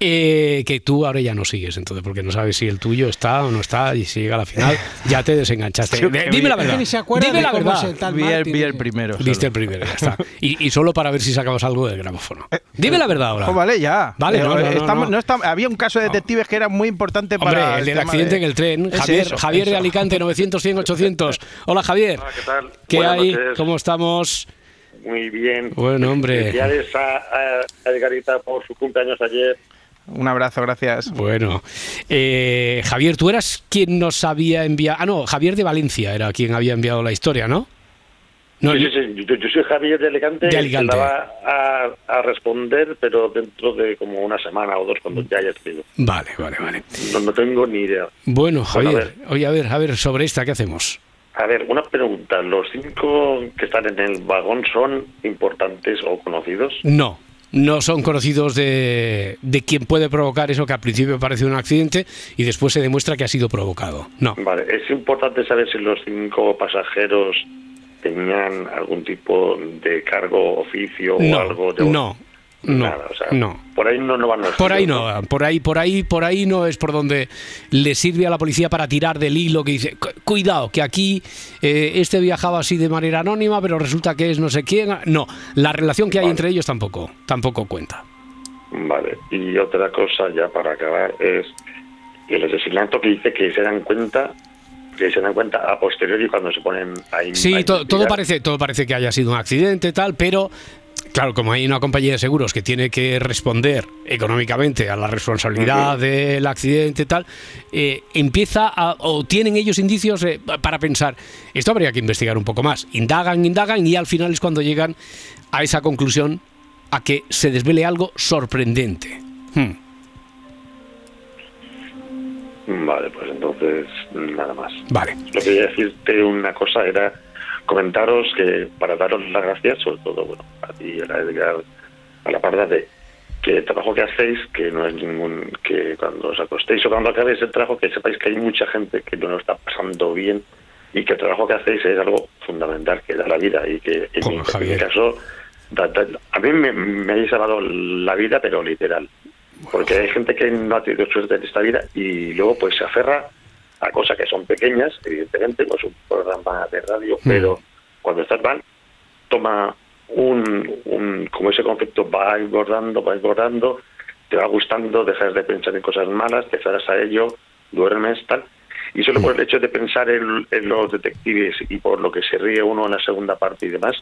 S1: Eh, que tú ahora ya no sigues, entonces, porque no sabes si el tuyo está o no está, y si llega a la final, ya te desenganchaste.
S2: Que
S1: Dime la verdad. Dime
S3: de
S1: la verdad.
S3: Es el tal
S2: Vi el, vi el
S3: ese.
S2: primero.
S1: Viste
S2: solo.
S1: el primero, ya está. Y, y solo para ver si sacabas algo del gramófono. Dime la verdad ahora.
S2: Ojo, vale, ya.
S1: Vale, no, no, no,
S2: estamos-
S1: no.
S2: estamos- había un caso de detectives que era muy importante
S1: Hombre,
S2: para.
S1: el del accidente
S2: de-
S1: en el tren. Javier,
S2: eso,
S1: Javier de
S2: eso.
S1: Alicante, 900, 100, 800. Hola, Javier.
S12: Hola, ¿qué tal?
S1: ¿Qué
S12: Buenas
S1: hay?
S12: noches.
S1: ¿Cómo estamos?
S12: Muy bien.
S1: Bueno, hombre.
S12: Felicidades a, a Edgarita por su cumpleaños ayer.
S2: Un abrazo, gracias.
S1: Bueno, eh, Javier, tú eras quien nos había enviado. Ah, no, Javier de Valencia era quien había enviado la historia, ¿no? No,
S12: sí, sí, sí. Yo, yo soy Javier de Alicante.
S1: De Alicante.
S12: va a, a responder, pero dentro de como una semana o dos, cuando ya haya escrito.
S1: Vale, vale, vale.
S12: No, no tengo ni idea.
S1: Bueno,
S12: Bueno, a
S1: Javier,
S12: ver.
S1: oye, a ver, a ver, sobre esta, ¿qué hacemos?
S12: A ver, una pregunta. ¿Los cinco que están en el vagón son importantes o conocidos?
S1: No, no son conocidos de, de quién puede provocar eso que al principio parece un accidente y después se demuestra que ha sido provocado. No.
S12: Vale, es importante saber si los cinco pasajeros tenían algún tipo de cargo, oficio o algo de...
S1: no, no,
S12: Nada, o sea,
S1: no.
S12: Por ahí no, no van los
S1: Por ahí no, por ahí, por ahí, por ahí no es por donde le sirve a la policía para tirar del hilo que dice, "Cu- cuidado, que aquí eh, este viajaba así de manera anónima, pero resulta que es no sé quién. No, la relación que hay entre ellos tampoco, tampoco cuenta.
S12: Vale, y otra cosa ya para acabar es el asesinato que dice que se dan cuenta que se dan cuenta a posteriori cuando se ponen a in-
S1: Sí, to- todo parece, todo parece que haya sido un accidente tal, pero claro, como hay una compañía de seguros que tiene que responder económicamente a la responsabilidad del accidente tal, eh, empieza a, o tienen ellos indicios eh, para pensar esto habría que investigar un poco más. Indagan, indagan y al final es cuando llegan a esa conclusión a que se desvele algo sorprendente. Hmm.
S12: Vale, pues entonces nada más.
S1: Vale.
S12: Lo que quería decirte una cosa era comentaros que para daros las gracias, sobre todo bueno, a ti, a la Edgar, a la parda de que el trabajo que hacéis, que no es ningún, que cuando os acostéis o cuando acabéis el trabajo, que sepáis que hay mucha gente que no lo está pasando bien y que el trabajo que hacéis es algo fundamental, que da la vida y que en, mi, en mi caso, da- da- a mí me, me habéis salvado la vida, pero literal. Porque hay gente que no ha tenido suerte en esta vida y luego pues se aferra a cosas que son pequeñas, evidentemente, pues un programa de radio, pero cuando estás mal, toma un, un, como ese concepto va engordando, va engordando, te va gustando, dejas de pensar en cosas malas, te aferras a ello, duermes, tal. Y solo por el hecho de pensar en, en los detectives y por lo que se ríe uno en la segunda parte y demás,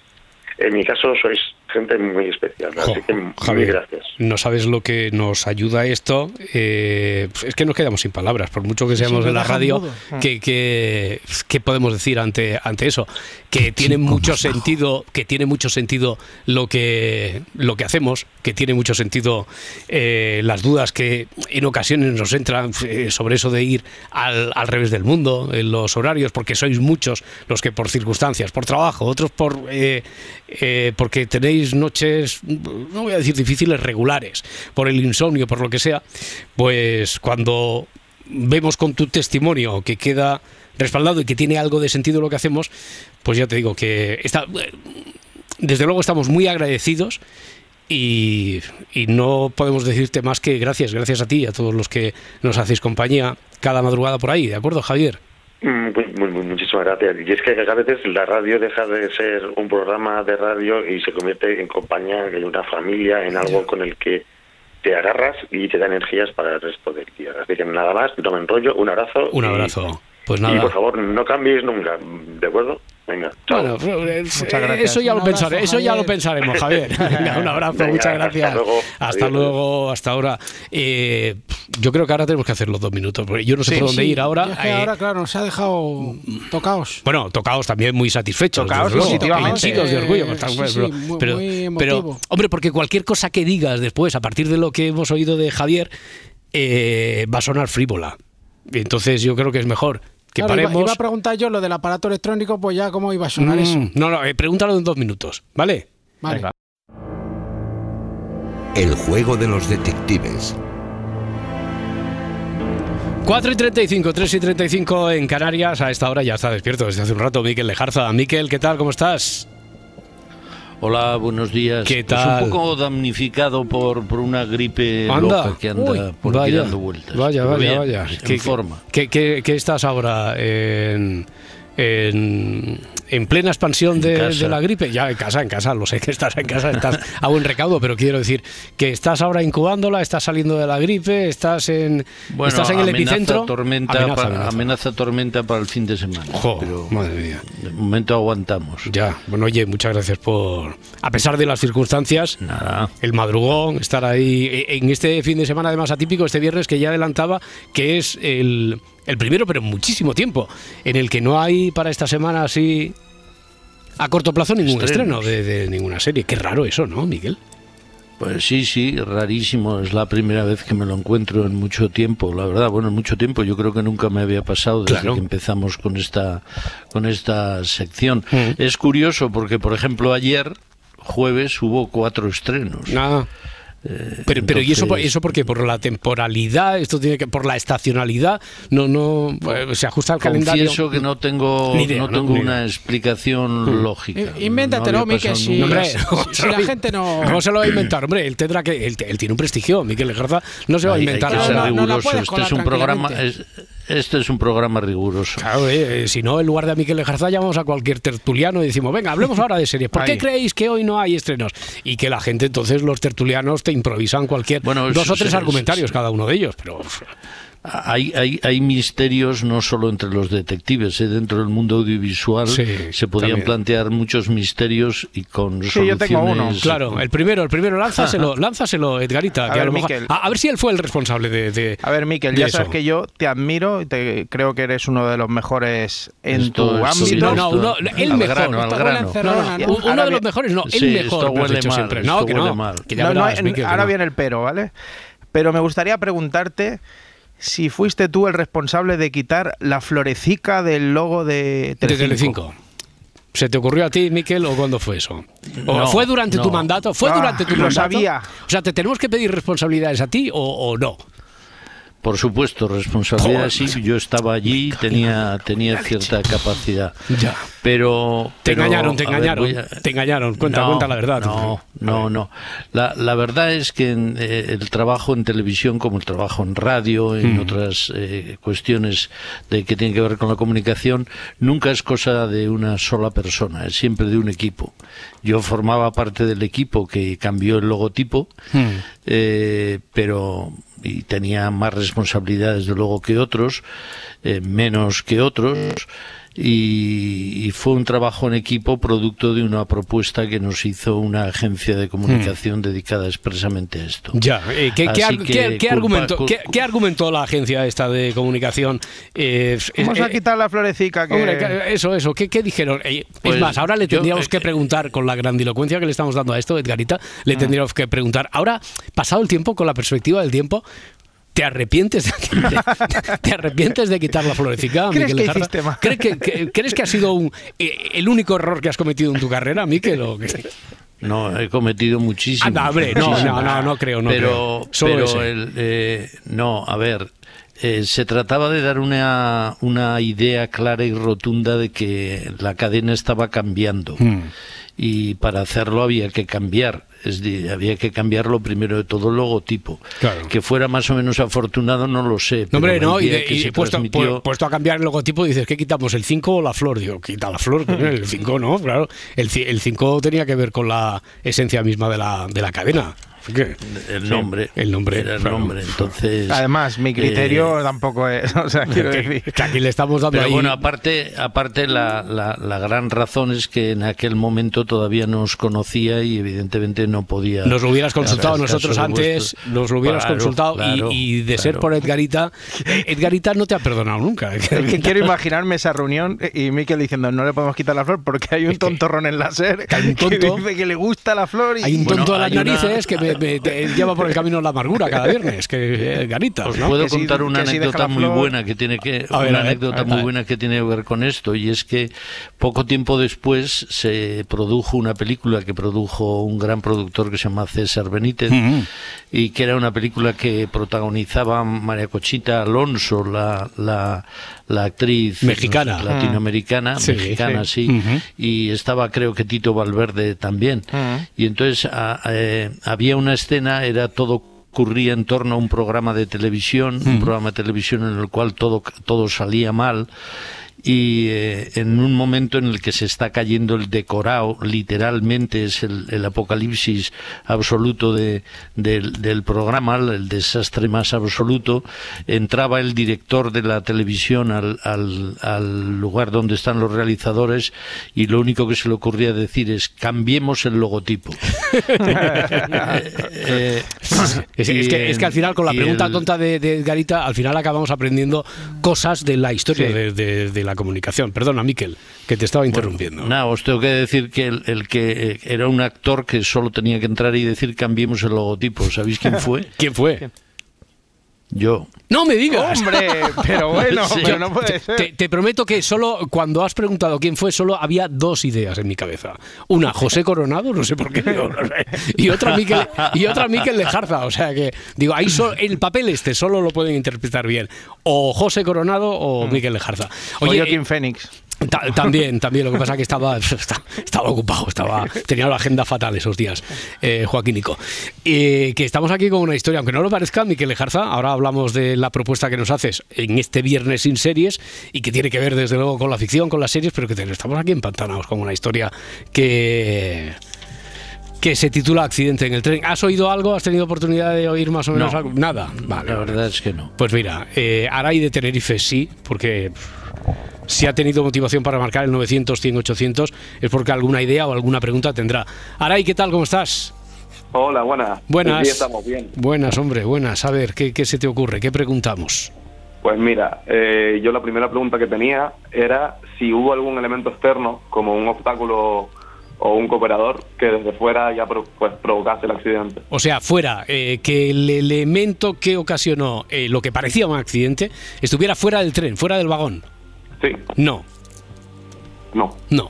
S12: en mi caso sois gente muy especial, así que
S1: Javier,
S12: gracias.
S1: no sabes lo que nos ayuda esto. eh, pues es que nos quedamos sin palabras, por mucho que
S3: Sí,
S1: seamos de la radio,
S3: mudo.
S1: que, que, ¿qué podemos decir ante, ante eso? Que tiene mucho sentido, que tiene mucho sentido lo que, lo que hacemos, que tiene mucho sentido eh, las dudas que en ocasiones nos entran eh, sobre eso de ir al, al revés del mundo, en los horarios, porque sois muchos los que por circunstancias, por trabajo, otros por eh, eh, porque tenéis noches, no voy a decir difíciles, regulares, por el insomnio, por lo que sea, pues cuando vemos con tu testimonio que queda respaldado y que tiene algo de sentido lo que hacemos, pues ya te digo que está, desde luego estamos muy agradecidos y, y no podemos decirte más que gracias, gracias a ti y a todos los que nos hacéis compañía cada madrugada por ahí, ¿de acuerdo, Javier?
S12: Mm, Muy, muy, muy- muchísimas gracias. Y es que a veces la radio deja de ser un programa de radio y se convierte en compañía, en una familia, en algo con el que te agarras y te da energías para el resto del día. Así que nada más, no me enrollo, un abrazo.
S1: Un
S12: y-
S1: abrazo. Pues
S12: Y
S1: nada.
S12: por favor, no cambies nunca, ¿de acuerdo? Venga, chao.
S1: Bueno, eh,
S12: gracias.
S1: eso ya lo
S12: abrazo,
S1: pensaré, eso ya lo pensaremos, Javier. Venga, un abrazo,
S12: Venga,
S1: muchas
S12: hasta
S1: gracias.
S12: luego.
S1: Hasta
S12: Adiós.
S1: luego, hasta ahora. Eh, yo creo que ahora tenemos que hacer los dos minutos, porque yo no sé
S3: Sí,
S1: por dónde
S3: sí.
S1: ir ahora.
S3: Y es que
S1: Eh,
S3: ahora, claro, nos ha dejado tocaos.
S1: bueno, tocaos también muy satisfechos.
S2: Tocaos positivamente.
S1: de orgullo.
S3: Eh, sí, sí,
S1: pero-
S3: muy-
S1: pero,
S3: muy
S1: pero,
S3: emotivo.
S1: hombre, porque cualquier cosa que digas después, a partir de lo que hemos oído de Javier, eh, va a sonar frívola. Y Entonces yo creo que es mejor que
S3: Claro, iba,
S1: paremos.
S3: iba a preguntar yo lo del aparato electrónico, pues ya cómo iba a sonar
S1: Mm,
S3: eso.
S1: No, no, eh, pregúntalo en dos minutos, ¿vale?
S3: Vale.
S4: El juego de los detectives.
S1: 4 y 35, 3 y 35 en Canarias. A esta hora ya está despierto desde hace un rato Miquel Lejarza. Miquel, ¿qué tal? ¿Cómo estás?
S13: Hola, buenos días.
S1: ¿Qué
S13: Pues
S1: tal?
S13: un poco damnificado por, por una gripe
S1: Anda.
S13: loca que anda
S1: Uy,
S13: por aquí
S1: vaya,
S13: dando vueltas.
S1: Vaya, vaya,
S13: bien,
S1: vaya. ¿Qué,
S13: forma.
S1: qué- qué- qué estás ahora en, en, en plena expansión de, la gripe. Ya en casa, en casa, lo sé que estás en casa, estás a buen recaudo, pero quiero decir que estás ahora incubándola, estás saliendo de la gripe, estás en,
S13: Bueno,
S1: estás en el
S13: amenaza
S1: epicentro.
S13: Tormenta
S1: Amenaza,
S13: para,
S1: amenaza.
S13: amenaza tormenta para el fin de semana. pero
S1: madre mía.
S13: De momento aguantamos.
S1: Ya, bueno, oye, muchas gracias por, a pesar de las circunstancias, el madrugón, estar ahí e- en este fin de semana además atípico, este viernes que ya adelantaba, que es el, el primero, pero en muchísimo tiempo, en el que no hay para esta semana así a corto plazo ningún
S13: Estrenos.
S1: estreno de, de ninguna serie. Qué raro eso, ¿no, Miguel?
S13: Pues sí, sí, rarísimo. Es la primera vez que me lo encuentro en mucho tiempo. La verdad, bueno, en mucho tiempo. Yo creo que nunca me había pasado desde
S1: Claro.
S13: que empezamos con esta, con esta sección. Es curioso porque, por ejemplo, ayer, jueves, hubo cuatro estrenos.
S1: Ah. Pero, pero ¿y eso, por-
S13: entonces-
S1: eso por qué? ¿Por la temporalidad? ¿Esto tiene que por la estacionalidad? No, no, eh, se ajusta al calendario.
S13: Confieso que no tengo,
S1: idea,
S13: no
S1: ¿no?
S13: tengo una explicación lógica.
S3: I- Invéntatelo,
S13: No
S3: Miquel, si,
S13: nunca.
S3: si- si la gente no...
S1: ¿Cómo se lo va a inventar? Hombre, él tendrá que. Él, él tiene un prestigio, Miguel Legarza. No se va a
S13: Hay- hay
S1: inventar
S13: que ser
S1: nada.
S13: riguroso. este es un programa, es- este es un programa riguroso.
S1: Claro, eh, si no, en lugar de a Miquel Lejarza llamamos a cualquier tertuliano y decimos, venga, hablemos ahora de series. ¿Por qué
S13: Ahí.
S1: creéis que hoy no hay estrenos? Y que la gente, entonces, los tertulianos te improvisan cualquier
S13: Bueno,
S1: dos o tres
S13: es-
S1: argumentarios cada uno de ellos. Pero
S13: Hay, hay, hay misterios no solo entre los detectives, ¿eh? dentro del mundo audiovisual
S1: Sí,
S13: se podían
S1: también.
S13: plantear muchos misterios y con
S2: Sí, yo tengo uno.
S1: Claro, el primero, el primero, lánzaselo, lánzaselo, Edgarita.
S2: A
S1: que a,
S2: ver,
S1: lo mejor-
S2: Miquel.
S1: a, a ver si él fue el responsable de. de-
S2: A ver, Miquel, ya
S1: eso.
S2: sabes que yo te admiro y te, creo que eres uno de los mejores en
S13: Esto-
S2: tu
S13: esto-
S2: ámbito.
S1: No, no, uno- el
S13: al
S1: mejor.
S13: grano, al
S1: Esto
S13: grano.
S1: huele a No, no,
S2: Y
S1: uno
S2: ahora
S1: de los mejores, no, el
S13: Sí,
S1: mejor.
S13: esto huele mal,
S1: siempre.
S13: esto
S1: No, que
S13: huele
S1: no.
S13: mal.
S1: Que ya
S2: No, no,
S1: verás,
S2: en-
S1: Miquel, que
S2: ahora
S1: no.
S2: viene el pero, ¿vale? Pero me gustaría preguntarte si fuiste tú el responsable de quitar la florecica del logo de
S1: De
S2: Telecinco.
S1: Telecinco. ¿Se te ocurrió a ti, Miquel, o cuándo fue eso? ¿O
S13: No,
S1: fue durante tu mandato? ¿Fue
S2: Ah,
S1: durante tu
S2: lo
S1: mandato?
S2: sabía.
S1: O sea, ¿te tenemos que pedir responsabilidades a ti o, o no?
S13: Por supuesto, responsabilidad
S1: Joder.
S13: sí, yo estaba allí, tenía, tenía cierta capacidad.
S1: Ya.
S13: Pero,
S1: Te
S13: pero,
S1: engañaron, te
S13: ver,
S1: engañaron.
S13: a-
S1: Te engañaron. Cuenta,
S13: No,
S1: cuenta la verdad.
S13: No, no, no. La, la verdad es que en, eh, el trabajo en televisión, como el trabajo en radio, en
S1: Mm.
S13: otras eh, cuestiones de que tienen que ver con la comunicación, nunca es cosa de una sola persona, es siempre de un equipo. Yo formaba parte del equipo que cambió el logotipo,
S1: Hmm.
S13: eh, pero y tenía más responsabilidad desde luego que otros, eh, menos que otros. Y, y fue un trabajo en equipo producto de una propuesta que nos hizo una agencia de comunicación dedicada expresamente a esto.
S1: Ya, eh, ¿qué, qué
S13: que
S1: qué-
S13: culpa-
S1: argumentó,
S13: cul-
S1: qué- qué argumentó la agencia esta de comunicación? Eh,
S2: Vamos
S1: eh,
S2: a quitar la florecica que...
S1: Hombre, eso, eso. ¿Qué, qué dijeron? Eh,
S13: Pues
S1: es más, ahora le
S13: yo,
S1: tendríamos
S13: eh,
S1: que preguntar, con la grandilocuencia que le estamos dando a esto, Edgarita, le
S2: Ah.
S1: tendríamos que preguntar, ahora, pasado el tiempo, con la perspectiva del tiempo, ¿te arrepientes de, de- te arrepientes de quitar la florecica,
S2: ¿Crees
S1: Miquel
S2: que hiciste mal?
S1: ¿Crees que, que- ¿Crees que ha sido un- eh, el único error que has cometido en tu carrera, Miquel? o?
S13: No, he cometido muchísimos.
S1: Anda, hombre, no, no, no, no creo, no
S13: pero,
S1: creo. Solo
S13: pero el, eh, no, a ver, eh, se trataba de dar una, una idea clara y rotunda de que la cadena estaba cambiando.
S1: Hmm.
S13: Y para hacerlo había que cambiar, es decir, había que cambiarlo primero de todo el logotipo.
S1: Claro.
S13: Que fuera más o menos afortunado no lo sé.
S1: No, hombre, no, y, de-
S13: que
S1: y
S13: se
S1: puesto,
S13: transmitió-
S1: pu- puesto a cambiar el logotipo, dices, ¿qué quitamos? ¿El 5 o la flor? Digo, quita la flor, el 5 no, claro. El 5 tenía que ver con la esencia misma de la, de la cadena. Que-
S13: el
S1: Sí,
S13: nombre,
S1: el nombre,
S13: era el
S1: claro.
S13: nombre, entonces...
S2: Además, mi criterio
S13: eh,
S2: tampoco es... O sea, quiero
S1: que,
S2: decir...
S1: que aquí le estamos dando
S13: Pero
S1: ahí...
S13: bueno, aparte, aparte la, la, la gran razón es que en aquel momento todavía no os conocía y evidentemente no podía.
S1: Nos lo hubieras consultado nosotros antes,
S13: vuestro-
S1: nos lo hubieras
S13: Claro,
S1: consultado y-
S13: claro,
S1: y, de ser por Edgarita, Edgarita no te ha perdonado nunca.
S2: Es que quiero imaginarme esa reunión y Miquel diciendo no le podemos quitar la flor porque hay un tontorrón en la SER
S1: hay un
S2: que dice que le gusta la flor y
S1: Hay un tonto
S13: Bueno,
S1: a las
S13: una-
S1: narices que me, lleva por el camino de la amargura cada viernes, que Edgarita.
S13: Os
S1: ¿no?
S13: puedo
S2: Que si-
S13: contar una
S2: si deja
S13: anécdota
S2: la
S13: muy
S2: flor-
S13: buena que tiene que
S1: A ver,
S13: una
S1: a ver,
S13: anécdota
S1: a ver, a
S13: muy buena que tiene que ver con esto y es que poco tiempo después se produjo una película que produjo un gran productor que se llama César Benítez y que era una película que protagonizaba María Cochita Alonso, la, la, la actriz
S1: Mexicana.
S13: no latinoamericana, mexicana,
S1: sí.
S13: y estaba creo que Tito Valverde también. Y entonces a- eh, había una escena, era todo ocurría en torno a un programa de televisión, un programa de televisión en el cual todo, todo salía mal y eh, en un momento en el que se está cayendo el decorado, literalmente es el, el apocalipsis absoluto de, del, del programa, el desastre más absoluto, entraba el director de la televisión al, al, al lugar donde están los realizadores y lo único que se le ocurría decir es cambiemos el logotipo.
S1: Eh, es, es que, es que al final, con la pregunta
S13: el-
S1: tonta de, de Garita, al final acabamos aprendiendo cosas de la historia de, de- de la comunicación. Perdona, Miquel, que te estaba interrumpiendo.
S13: Nada, os tengo que decir que el, el que eh, era un actor que solo tenía que entrar y decir cambiemos el logotipo. ¿Sabéis quién fue?
S1: ¿Quién fue?
S13: Yo.
S1: No me digas.
S2: Hombre, pero bueno,
S13: Sí.
S2: pero no puede
S1: te,
S2: ser.
S1: te- te prometo que solo cuando has preguntado quién fue, solo había dos ideas en mi cabeza. Una, José Coronado, no sé por qué, digo, no sé, y otra Miquel, y otra Miquel Lejarza. O sea que, digo, ahí so- el papel este solo lo pueden interpretar bien. O José Coronado o Miquel Lejarza.
S2: O
S1: Oye,
S2: Joaquín
S1: eh,
S2: Fénix.
S1: Ta- también, también. Lo que pasa es que estaba, esta- estaba ocupado, estaba, tenía la agenda fatal esos días, eh, Joaquínico. Eh, que estamos aquí con una historia, aunque no lo parezca, Miquel Ejarza, ahora hablamos de la propuesta que nos haces en este viernes sin series y que tiene que ver desde luego con la ficción, con las series, pero que estamos aquí empantanados con una historia que que se titula Accidente en el tren. ¿Has oído algo? ¿Has tenido oportunidad de oír más o menos
S13: No.
S1: algo? Nada. Vale,
S13: La verdad es que no.
S1: pues mira, eh, Aray de Tenerife sí, porque si ha tenido motivación para marcar el 900, 100, 800, es porque alguna idea o alguna pregunta tendrá. Aray, ¿qué tal? ¿Cómo estás?
S14: Hola, buenas.
S1: Buenas.
S14: Sí, estamos bien.
S1: Buenas, hombre, buenas. A ver, ¿qué, qué se te ocurre? ¿Qué preguntamos?
S14: Pues mira, eh, yo la primera pregunta que tenía era si hubo algún elemento externo, como un obstáculo o un cooperador, que desde fuera ya pues, provocase el accidente.
S1: O sea, fuera, eh, que el elemento que ocasionó eh, lo que parecía un accidente estuviera fuera del tren, fuera del vagón.
S14: Sí,
S1: No,
S14: no.
S1: no.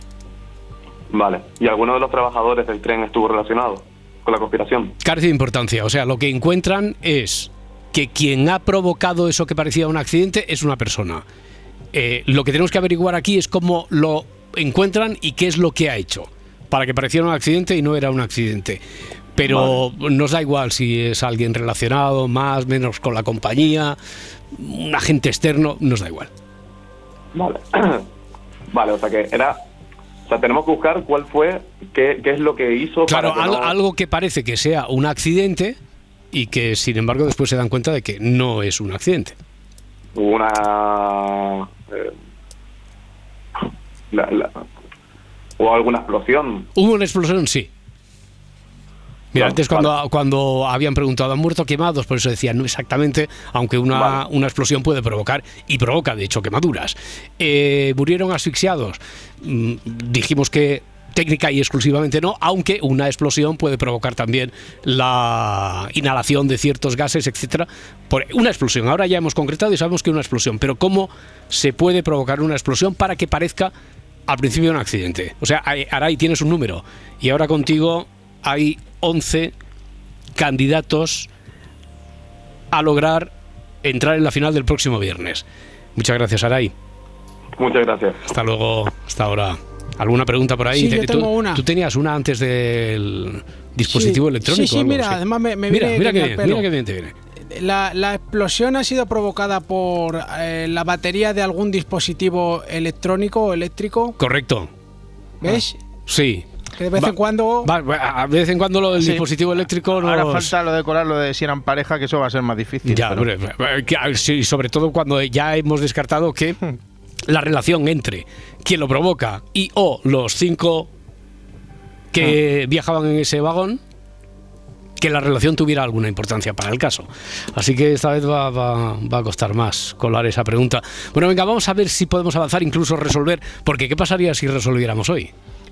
S14: Vale. ¿Y alguno de los trabajadores del tren estuvo relacionado con la conspiración?
S1: Carece de importancia. O sea, lo que encuentran es que quien ha provocado eso que parecía un accidente es una persona. Eh, lo que tenemos que averiguar aquí es cómo lo encuentran y qué es lo que ha hecho para que pareciera un accidente y no era un accidente. Pero nos da igual si es alguien relacionado, más, menos con la compañía, un agente externo, nos da igual.
S14: Vale. vale, o sea que era... O sea, tenemos que buscar cuál fue, qué, qué es lo que hizo
S1: Claro,
S14: para que
S1: al-
S14: no-
S1: algo que parece que sea un accidente y que sin embargo después se dan cuenta de que no es un accidente.
S14: hubo una eh, la- la- o alguna explosión
S1: ¿Hubo una explosión? Sí. Mira, antes cuando, cuando habían preguntado, ¿han muerto quemados? Por eso decían, no exactamente, aunque una, una explosión puede provocar, y provoca de hecho quemaduras. Eh, ¿Murieron asfixiados? Mm, dijimos que técnica y exclusivamente no, aunque una explosión puede provocar también la inhalación de ciertos gases, etcétera. Por una explosión. Ahora ya hemos concretado y sabemos que una explosión, pero ¿cómo se puede provocar una explosión para que parezca al principio un accidente? O sea, ahí- Aray tienes un número y ahora contigo hay 11 candidatos a lograr entrar en la final del próximo viernes. Muchas gracias, Aray.
S14: muchas gracias
S1: Hasta luego, hasta ahora. ¿Alguna pregunta por ahí?
S3: Sí, yo
S1: Te-
S3: tengo
S1: tú,
S3: una.
S1: tú tenías una antes del dispositivo
S3: Sí,
S1: electrónico.
S3: Sí, sí, mira,
S1: así.
S3: además me, me
S1: mira,
S3: viene
S1: mira
S3: que
S1: bien, mira qué bien te viene.
S3: La, la explosión ha sido provocada por eh, la batería de algún dispositivo electrónico o eléctrico.
S1: Correcto.
S3: ¿Ves?
S1: Sí.
S3: Que de vez
S1: Va-
S3: en cuando.
S1: va- va- a vez en cuando lo del
S2: Sí.
S1: dispositivo eléctrico nos...
S2: Ahora falta lo de colar, lo de si eran pareja, que eso va a ser más difícil.
S1: Ya,
S2: pero-
S1: hombre, que, sí, sobre todo cuando ya hemos descartado que la relación entre quien lo provoca y o los cinco que viajaban en ese vagón, que la relación tuviera alguna importancia para el caso. Así que esta vez va, va- va a costar más colar esa pregunta. Bueno, venga, vamos a ver si podemos avanzar, incluso resolver, porque ¿qué pasaría si resolviéramos hoy?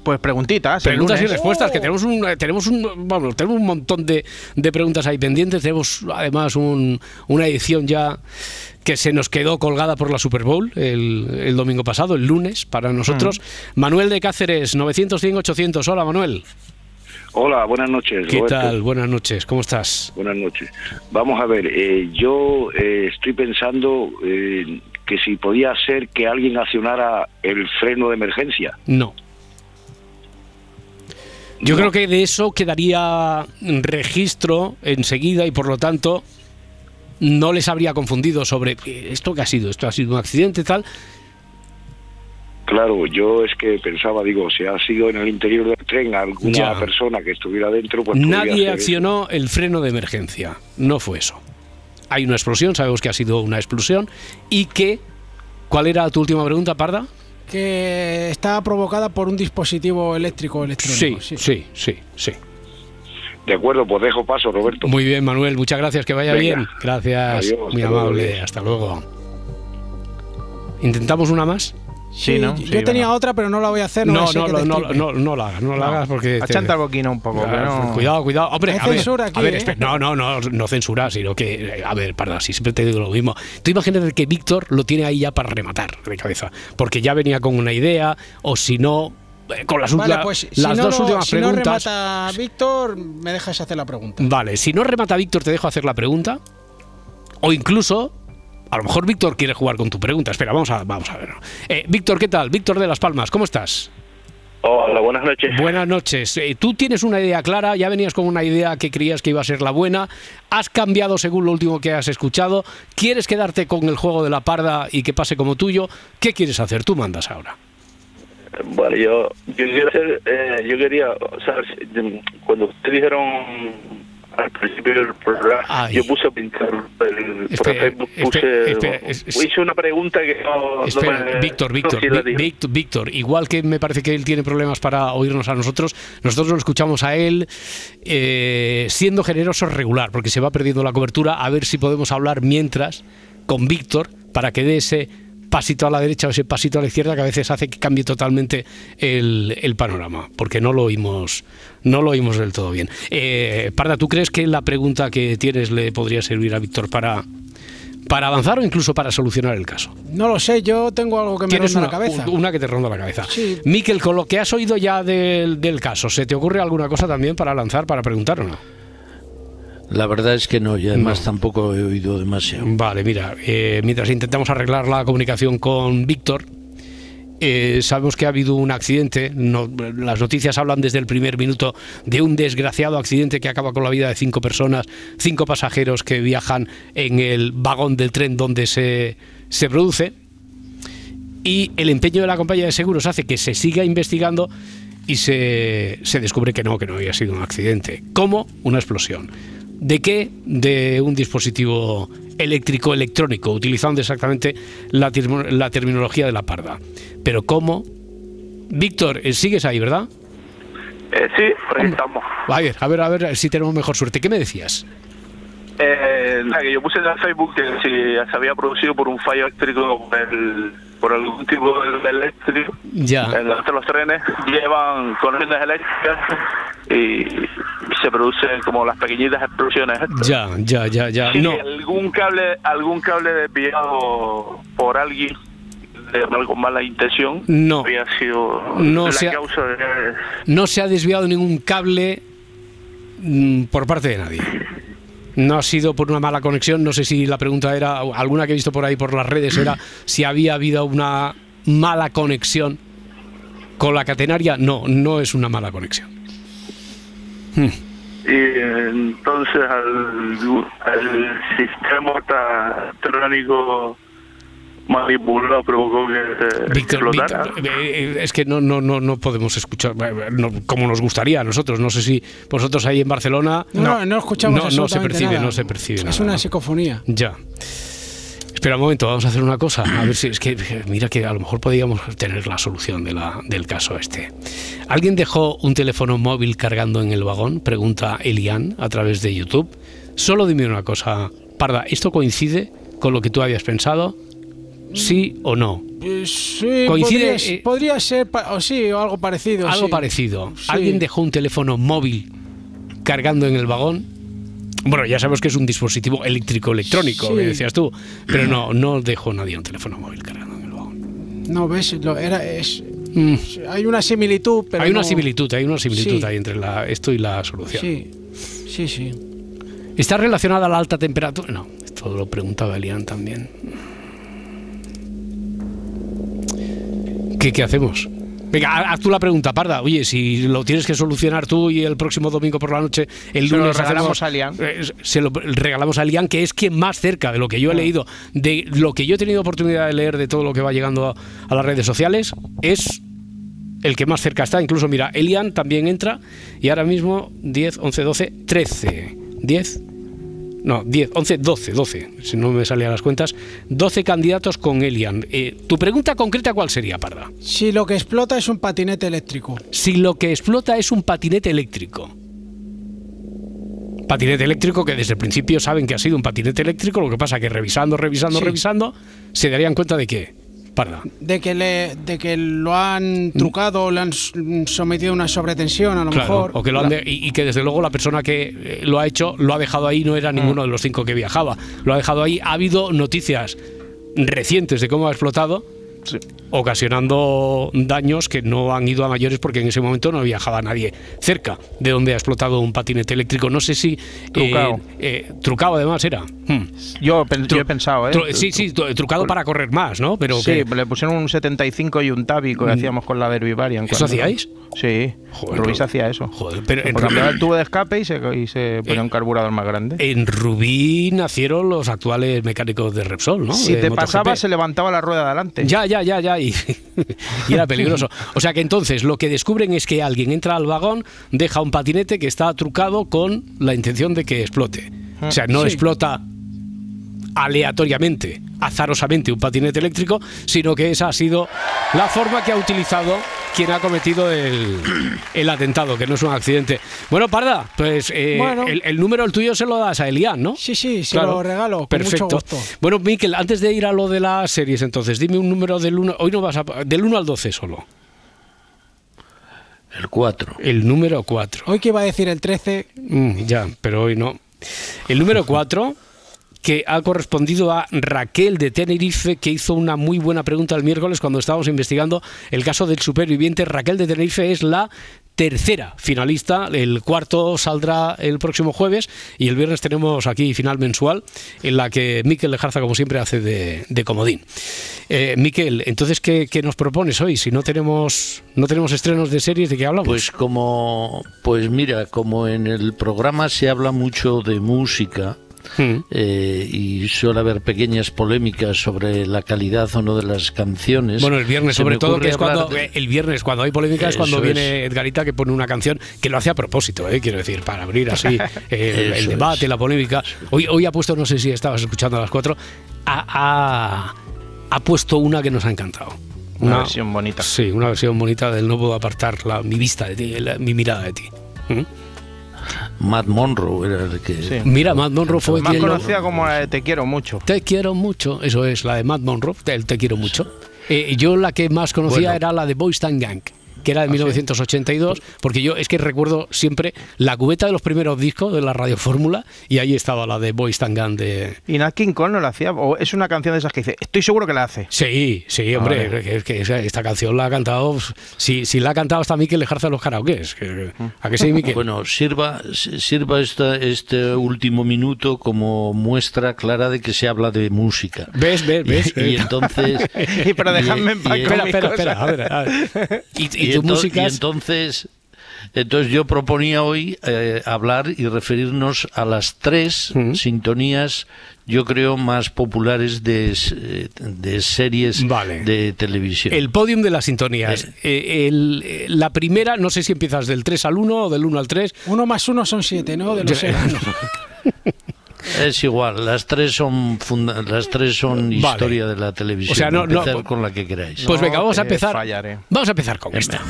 S2: Pues preguntitas.
S1: Preguntas y respuestas, que tenemos un, tenemos un, vamos, tenemos un montón de, de preguntas ahí pendientes. Tenemos además un- una edición ya que se nos quedó colgada por la Super Bowl el, el domingo pasado, el lunes, para nosotros. Manuel de Cáceres, 900, 100, 800. Hola, Manuel.
S15: Hola, buenas noches.
S1: ¿Qué
S15: Roberto.
S1: tal? Buenas noches, ¿cómo estás?
S15: Buenas noches. Vamos a ver, eh, yo eh, estoy pensando eh, que si podía ser que alguien accionara el freno de emergencia.
S1: No. Yo creo que de eso quedaría registro enseguida y por lo tanto no les habría confundido sobre eh, esto que ha sido, esto ha sido un accidente tal.
S15: Claro, yo es que pensaba, digo, si ha sido en el interior del tren alguna
S1: Ya.
S15: persona que estuviera dentro, pues
S1: Nadie accionó el freno de emergencia. No fue eso. Hay una explosión, sabemos que ha sido una explosión y que... ¿Cuál era tu última pregunta, Parda?
S3: Que está provocada por un dispositivo eléctrico
S1: Sí,
S3: electrónico.
S1: sí, sí, sí.
S15: eso. De acuerdo, pues dejo paso, Roberto.
S1: Muy bien, Manuel, muchas gracias, que vaya
S15: Venga.
S1: bien. Gracias,
S15: Adiós,
S1: muy
S15: luego,
S1: amable, hasta luego. ¿Intentamos una más?
S3: Sí, yo tenía otra, pero no la voy a hacer. No,
S1: No,
S3: ser
S1: no, no, no, no, no la hagas, no la hagas porque...
S2: Achanta el boquino un poco. no-
S1: Cuidado, cuidado. Hombre,
S3: Hay
S1: a ver,
S3: censura
S1: a
S3: aquí,
S1: ver,
S3: ¿eh?
S1: espera, no, no, no, no censura, sino que, a ver, parda, si siempre te digo lo mismo. Tú imagínate que Víctor lo tiene ahí ya para rematar de cabeza, porque ya venía con una idea, o si no, eh, con las,
S3: Vale,
S1: últimas-
S3: pues si
S1: las
S3: no,
S1: dos
S3: lo-
S1: últimas
S3: si no
S1: preguntas.
S3: remata Víctor, me dejas hacer la pregunta.
S1: Vale, si no remata Víctor, te dejo hacer la pregunta. O incluso, a lo mejor Víctor quiere jugar con tu pregunta. Espera, vamos a, vamos a ver. Eh, Víctor, ¿qué tal? Víctor de Las Palmas, ¿cómo estás?
S16: Hola, buenas noches.
S1: Buenas noches. Eh, Tú tienes una idea clara, ya venías con una idea que creías que iba a ser la buena. Has cambiado según lo último que has escuchado. ¿Quieres quedarte con el juego de la parda y que pase como tuyo? ¿Qué quieres hacer? Tú mandas ahora.
S16: Bueno, yo, yo quiero hacer, eh, yo quería, saber si- cuando ustedes dijeron al principio del programa, yo puse a pintar el, por Facebook, puse, hice una pregunta que no, no
S1: Espera,
S16: me-
S1: Víctor, Víctor. Víctor, Víctor, igual que me parece que él tiene problemas para oírnos a nosotros, nosotros lo escuchamos a él eh, siendo generoso regular, porque se va perdiendo la cobertura, a ver si podemos hablar mientras con Víctor para que dé ese pasito a la derecha o ese pasito a la izquierda que a veces hace que cambie totalmente el, el panorama, porque no lo oímos, no lo oímos del todo bien. Eh, Parda, ¿tú crees que la pregunta que tienes le podría servir a Víctor para, para avanzar o incluso para solucionar el caso?
S3: No lo sé, yo tengo algo que me ronda
S1: una,
S3: la cabeza.
S1: un- una que te ronda la cabeza.
S3: Sí.
S1: Miquel, con lo que has oído ya del, del caso, ¿se te ocurre alguna cosa también para lanzar, para preguntar o no?
S13: La verdad es que no, y además tampoco he oído demasiado.
S1: Vale, mira, eh, mientras intentamos arreglar la comunicación con Víctor, eh, sabemos que ha habido un accidente. no- las noticias hablan desde el primer minuto de un desgraciado accidente que acaba con la vida de cinco personas, cinco pasajeros que viajan en el vagón del tren donde se, se produce. Y el empeño de la compañía de seguros hace que se siga investigando y se, se descubre que no, que no había sido un accidente. ¿Cómo? Una explosión. ¿De qué? De un dispositivo eléctrico electrónico, utilizando exactamente la, la terminología de la parda. Pero ¿cómo? Víctor, eh, sigues ahí, ¿verdad?
S16: Eh, sí, por ahí estamos.
S1: A ver, a ver, a ver si tenemos mejor suerte. ¿Qué me decías?
S16: Eh, nada, que yo puse en el Facebook que si se había producido por un fallo eléctrico por, el- por algún tipo de eléctrico.
S1: Ya.
S16: En los, los trenes llevan conexiones eléctricas y se producen como las pequeñitas explosiones.
S1: Ya, ya, ya, ya.
S16: Sí,
S1: No,
S16: algún cable, algún cable desviado por alguien de algo mala intención
S1: No.
S16: había sido
S1: No
S16: la
S1: se ha-
S16: causa de
S1: no se ha desviado ningún cable mm, por parte de nadie. No ha sido por una mala conexión. No sé si la pregunta era, alguna que he visto por ahí por las redes era si había habido una mala conexión con la catenaria. No, no es una mala conexión. Hmm.
S16: Y entonces al, al sistema ta- electrónico manipulado provocó que se
S1: Víctor,
S16: explotara.
S1: Víctor, eh, eh, es que no, no, no, no podemos escuchar eh, no, como nos gustaría a nosotros. No sé si vosotros ahí en Barcelona.
S3: No, no, no escuchamos
S1: no, no se percibe,
S3: nada.
S1: no se percibe
S3: Es
S1: nada,
S3: una
S1: ¿no?
S3: psicofonía.
S1: Ya. Espera un momento, vamos a hacer una cosa. A ver si es que, mira que a lo mejor podríamos tener la solución de la, del caso este. ¿Alguien dejó un teléfono móvil cargando en el vagón? Pregunta Elian a través de YouTube. Solo dime una cosa, Parda, ¿esto coincide con lo que tú habías pensado? ¿Sí o no?
S3: Eh, Sí,
S1: Coincide,
S3: podría,
S1: eh,
S3: podría ser, o sí, o algo parecido.
S1: Algo
S3: sí.
S1: parecido.
S3: Sí.
S1: ¿Alguien dejó un teléfono móvil cargando en el vagón? Bueno, ya sabemos que es un dispositivo eléctrico electrónico,
S3: Sí.
S1: que decías tú, pero no, no dejó nadie un teléfono móvil cargando.
S3: No, ves, lo, era, es,
S1: Mm.
S3: hay una similitud, pero
S1: hay una similitud, hay una similitud
S3: Sí.
S1: ahí entre la, esto y la solución.
S3: Sí, sí, sí.
S1: ¿Está relacionada a la alta temperatura? No, esto lo preguntaba Elian también. ¿Qué, qué hacemos? Venga, ha- haz tú la pregunta, Parda. Oye, si lo tienes que solucionar tú y el próximo domingo por la noche, el
S2: Se lo
S1: lunes
S2: regalamos
S1: hacemos-
S2: a Lian.
S1: eh, se lo regalamos a Lian, que es quien más cerca de lo que yo he leído, de lo que yo he tenido oportunidad de leer de todo lo que va llegando a, a las redes sociales, es el que más cerca está. Incluso, mira, Elian también entra y ahora mismo 10, 11, 12, 13. 10. No, 10, 11, 12, 12, si no me salían las cuentas. 12 candidatos con Elian. Eh, ¿Tu pregunta concreta cuál sería, Parda?
S3: Si lo que explota es un patinete eléctrico.
S1: Si lo que explota es un patinete eléctrico. Patinete eléctrico que desde el principio saben que ha sido un patinete eléctrico, lo que pasa que revisando, revisando,
S3: Sí.
S1: revisando, se darían cuenta de que, Parda,
S3: De que, le, de que lo han trucado, le han sometido a una sobretensión, a lo
S1: Claro,
S3: mejor.
S1: o que lo han de- y, y que desde luego la persona que eh, lo ha hecho lo ha dejado ahí no era ninguno de los cinco que viajaba. Lo ha dejado ahí. Ha habido noticias recientes de cómo ha explotado ocasionando daños que no han ido a mayores porque en ese momento no viajaba nadie cerca de donde ha explotado un patinete eléctrico no sé si eh,
S2: Trucado.
S1: eh, trucado además era Hmm.
S2: Yo, yo he pensado, ¿eh?
S1: Tru- sí sí tru- trucado para correr más no pero
S2: sí,
S1: que-
S2: le pusieron un 75 y un tábico que
S1: Mm.
S2: hacíamos con la Derby Varian.
S1: ¿Eso hacíais?
S2: Sí,
S1: Joder,
S2: Rubí se hacía eso.
S1: Joder, pero en Rubí-
S2: el tubo de escape y se, y se ponía un carburador más grande.
S1: en Rubí nacieron los actuales mecánicos de Repsol no
S2: si
S1: De
S2: te
S1: MotoGP.
S2: pasaba, se levantaba la rueda adelante.
S1: Ya, ya, ya, ya. Y, y era peligroso. O sea que entonces lo que descubren es que alguien entra al vagón, deja un patinete que está trucado con la intención de que explote. O sea, no
S3: Sí.
S1: explota aleatoriamente, azarosamente un patinete eléctrico, sino que esa ha sido la forma que ha utilizado quien ha cometido el, el atentado, que no es un accidente. Bueno, Parda, pues eh,
S3: Bueno.
S1: el, el número el tuyo se lo das a Elian, ¿no?
S3: Sí, sí, se lo regalo, con
S1: Perfecto.
S3: mucho gusto.
S1: Bueno, Miquel, antes de ir a lo de las series, entonces, dime un número del 1, hoy no vas a, del 1 al 12 solo.
S13: El 4.
S1: El número 4.
S3: Hoy que iba a decir el 13,
S1: Mm, ya, pero hoy no. El número 4, que ha correspondido a Raquel de Tenerife, que hizo una muy buena pregunta el miércoles cuando estábamos investigando el caso del superviviente. Raquel de Tenerife es la tercera finalista, el cuarto saldrá el próximo jueves y el viernes tenemos aquí final mensual en la que Miquel Lejarza como siempre hace de, comodín. Eh, Miquel, entonces ¿qué, qué nos propones hoy? Si no tenemos no tenemos estrenos de series, ¿de qué hablamos?
S13: Pues como, pues mira, como en el programa se habla mucho de música
S1: Mm.
S13: eh, y suele haber pequeñas polémicas sobre la calidad o no de las canciones.
S1: Bueno, el viernes
S13: se
S1: sobre todo, que es cuando
S13: de-
S1: el viernes cuando hay polémica es cuando viene Edgarita que pone una canción que lo hace a propósito, ¿eh? quiero decir, para abrir así eh, el, debate, la polémica. Hoy, hoy ha puesto, no sé si estabas escuchando a las cuatro, ha, ha- ha puesto una que nos ha encantado.
S2: Una versión bonita.
S1: Sí, una versión bonita del no puedo apartar la- mi vista de ti, la- mi mirada de ti. ¿Mm?
S13: Matt Monroe era el que...
S1: Mira, Matt Monroe fue
S2: Más
S1: quien lo-
S2: conocida como la de Te quiero mucho.
S1: Te quiero mucho, eso es la de Matt Monroe, el Te quiero mucho. Eh, yo la que más conocía
S13: Bueno.
S1: era la de Boys Gang, que era de 1982, porque yo es que recuerdo siempre la cubeta de los primeros discos de la Radio Fórmula y ahí estaba la de Boys Town Gang de...
S2: Y Nat King Cole no la hacía. O es una canción de esas que dice, estoy seguro que la hace.
S1: Sí, sí, hombre,
S2: Vale.
S1: que, es que esta canción la ha cantado, si, si la ha cantado hasta Miquel Lejarza los karaokes, que- ¿a que sí, Miquel?
S13: Bueno, sirva, sirva esta, este último minuto como muestra clara de que se habla de música.
S1: ¿Ves, ves, ves?
S13: Y, y entonces...
S2: Y pero dejadme en paz
S1: Espera, espera, espera, a ver, a ver. Y, y
S13: y
S1: tu
S13: ento-
S1: música
S13: y
S1: es-
S13: entonces entonces yo proponía hoy eh, hablar y referirnos a las tres sintonías yo creo más populares de, s- de series de televisión
S1: El podium de las sintonías. Eh, el- eh, la primera, no sé si empiezas del 3 al 1 o del 1 al 3.
S3: uno más uno son siete, ¿no? De los.
S13: es igual las tres son funda- las tres son
S1: Vale.
S13: historia de la televisión
S1: O sea, no- no-
S13: Empezar con la que queráis
S1: Pues venga, vamos a empezar.
S2: fallaré.
S1: Vamos a empezar con esta.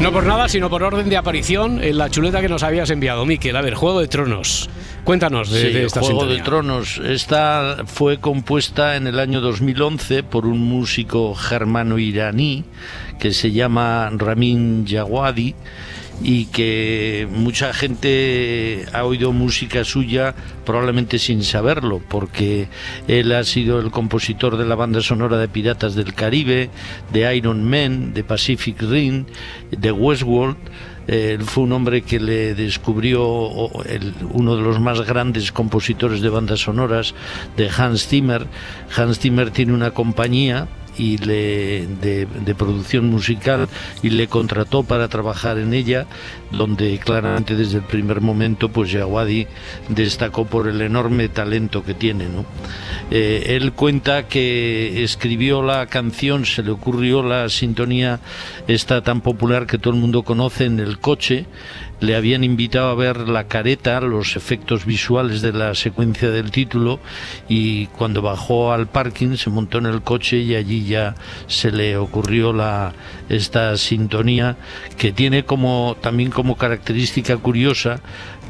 S1: No por nada, sino por orden de aparición en la chuleta que nos habías enviado, Miquel. A ver, Juego de Tronos. Cuéntanos de,
S13: Sí,
S1: de esta
S13: Juego
S1: sintonía.
S13: de Tronos. Esta fue compuesta en el año 2011 por un músico germano-iraní que se llama Ramin Djawadi y que mucha gente ha oído música suya probablemente sin saberlo, porque él ha sido el compositor de la banda sonora de Piratas del Caribe, de Iron Man, de Pacific Rim, de Westworld. Él fue un hombre que le descubrió uno de los más grandes compositores de bandas sonoras, de Hans Zimmer. Hans Zimmer tiene una compañía y le, de, producción musical y le contrató para trabajar en ella, donde claramente desde el primer momento pues Yawadi destacó por el enorme talento que tiene. ¿no? Eh, él cuenta que escribió la canción, se le ocurrió la sintonía esta tan popular que todo el mundo conoce en el coche, le habían invitado a ver la careta, los efectos visuales de la secuencia del título y cuando bajó al parking se montó en el coche y allí ya se le ocurrió la esta sintonía que tiene como también como característica curiosa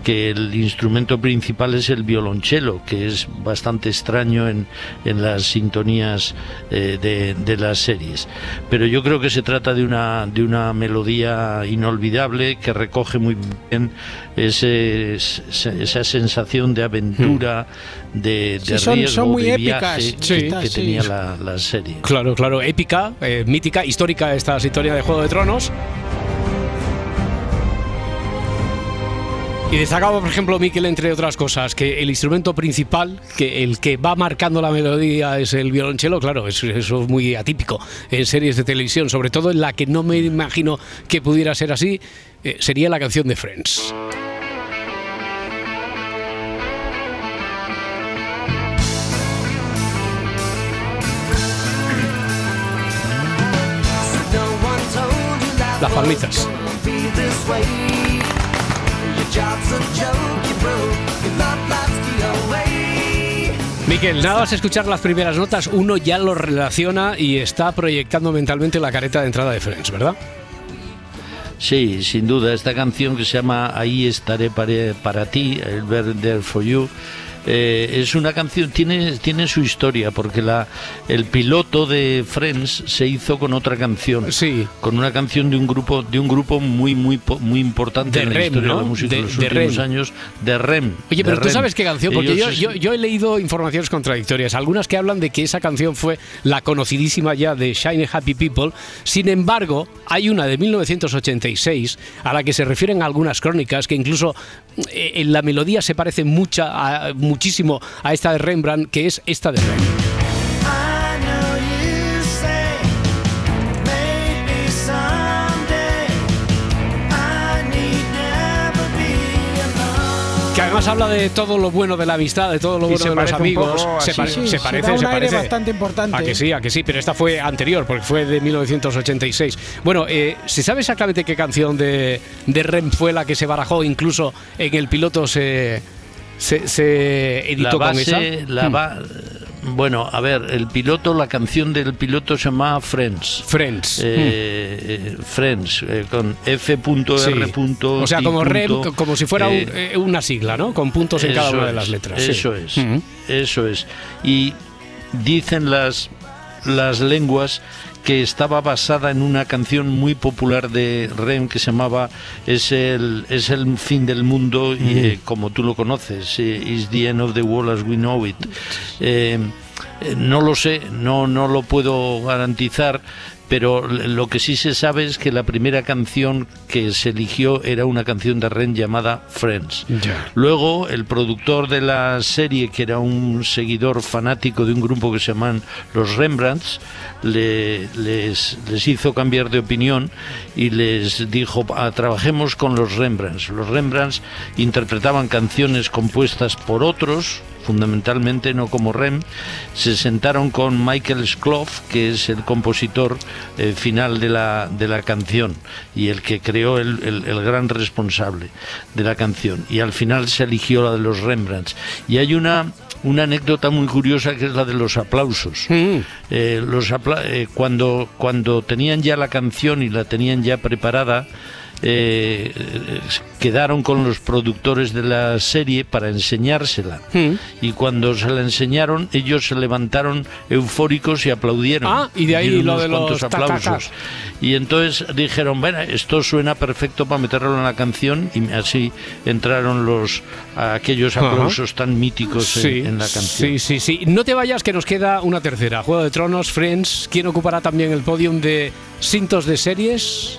S13: que el instrumento principal es el violonchelo, que es bastante extraño en, en las sintonías eh, de, de las series. Pero yo creo que se trata de una, de una melodía inolvidable que recoge muy bien ese, esa sensación de aventura, de,
S3: Sí,
S13: de
S3: son-
S13: riesgo,
S3: son muy
S13: de
S3: épicas.
S13: viaje
S3: Sí.
S13: que, que
S3: Sí.
S13: tenía la, la serie.
S1: Claro, claro, épica, eh, mítica, histórica esta sintonía de Juego de Tronos. Y destacaba, por ejemplo, Miquel, entre otras cosas, que el instrumento principal, que el que va marcando la melodía es el violonchelo, claro, eso, eso es muy atípico en series de televisión, sobre todo en la que no me imagino que pudiera ser así, eh, sería la canción de Friends. Las palmitas. Miquel, nada más escuchar las primeras notas, uno ya lo relaciona y está proyectando mentalmente la careta de entrada de Friends, ¿verdad?
S13: Sí, sin duda, esta canción que se llama Ahí estaré para, para ti, el There for You, eh, es una canción, tiene, tiene su historia, porque la, el piloto de Friends se hizo con otra canción.
S1: Sí.
S13: Con una canción de un grupo, de un grupo muy, muy, muy importante
S1: De
S13: en la
S1: Rem,
S13: historia
S1: ¿no?
S13: de la música
S1: De-
S13: los
S1: de
S13: últimos
S1: Rem.
S13: años, de Rem.
S1: Oye, pero tú
S13: Rem.
S1: sabes qué canción, porque yo,
S13: Ellos
S1: yo, yo he leído informaciones contradictorias. Algunas que hablan de que esa canción fue la conocidísima ya de Shine Happy People. Sin embargo, hay una de 1986 a la que se refieren algunas crónicas que incluso eh, en la melodía se parece mucha, a- muchísimo a esta de Rembrandt, que es esta de Rembrandt. Que además habla de todo lo bueno de la amistad, de todo lo bueno de los
S2: parece un
S1: amigos.
S2: poco
S1: Se,
S2: así.
S1: pare-
S3: Sí,
S1: se
S3: se
S1: parece,
S3: da un
S1: se
S3: aire
S1: parece.
S3: bastante importante.
S1: A que sí, a que sí, pero esta fue anterior, porque fue de 1986. Bueno, eh, ¿se sabe exactamente qué canción de, de Rem fue la que se barajó? Incluso en el piloto se, se, se editó
S13: la
S1: con esa.
S13: base, la
S1: Hmm.
S13: ba- bueno, a ver, el piloto, la canción del piloto se llama Friends.
S1: Friends.
S13: Eh, eh, Friends, eh, con F.R.
S1: Sí. O sea, como Rem, como si fuera
S13: eh,
S1: eh, una sigla, ¿no? Con puntos en cada una de las letras. sí.
S13: Eso es,
S1: Ujú.
S13: eso es. Y dicen las, las lenguas que estaba basada en una canción muy popular de Rem que se llamaba Es el, es el fin del mundo, y, eh, como tú lo conoces, eh, Is the end of the world as we know it. Eh, eh, no lo sé, no, no lo puedo garantizar, pero lo que sí se sabe es que la primera canción que se eligió era una canción de Ren llamada Friends. Luego el productor de la serie, que era un seguidor fanático de un grupo que se llaman los Rembrandts, le- les, les hizo cambiar de opinión y les dijo, "Ah, trabajemos con los Rembrandts. Los Rembrandts interpretaban canciones compuestas por otros, fundamentalmente no como Rem, se sentaron con Michael Skloff, que es el compositor eh, final de la, de la canción y el que creó el, el- el gran responsable de la canción. Y al final se eligió la de los Rembrandts. Y hay una, una anécdota muy curiosa que es la de los aplausos. Eh, los apla- eh, cuando, cuando tenían ya la canción y la tenían ya preparada, eh, quedaron con los productores de la serie para enseñársela.
S1: Mm.
S13: Y cuando se la enseñaron, ellos se levantaron eufóricos y aplaudieron.
S1: Ah, y de ahí lo de los
S13: aplausos. Y entonces dijeron, bueno, esto suena perfecto para meterlo en la canción y así entraron los aquellos aplausos tan míticos en-
S1: Sí,
S13: en, la canción.
S1: sí, sí, sí. No te vayas que nos queda una tercera. Juego de Tronos, Friends. ¿Quién ocupará también el podium de cintos de series?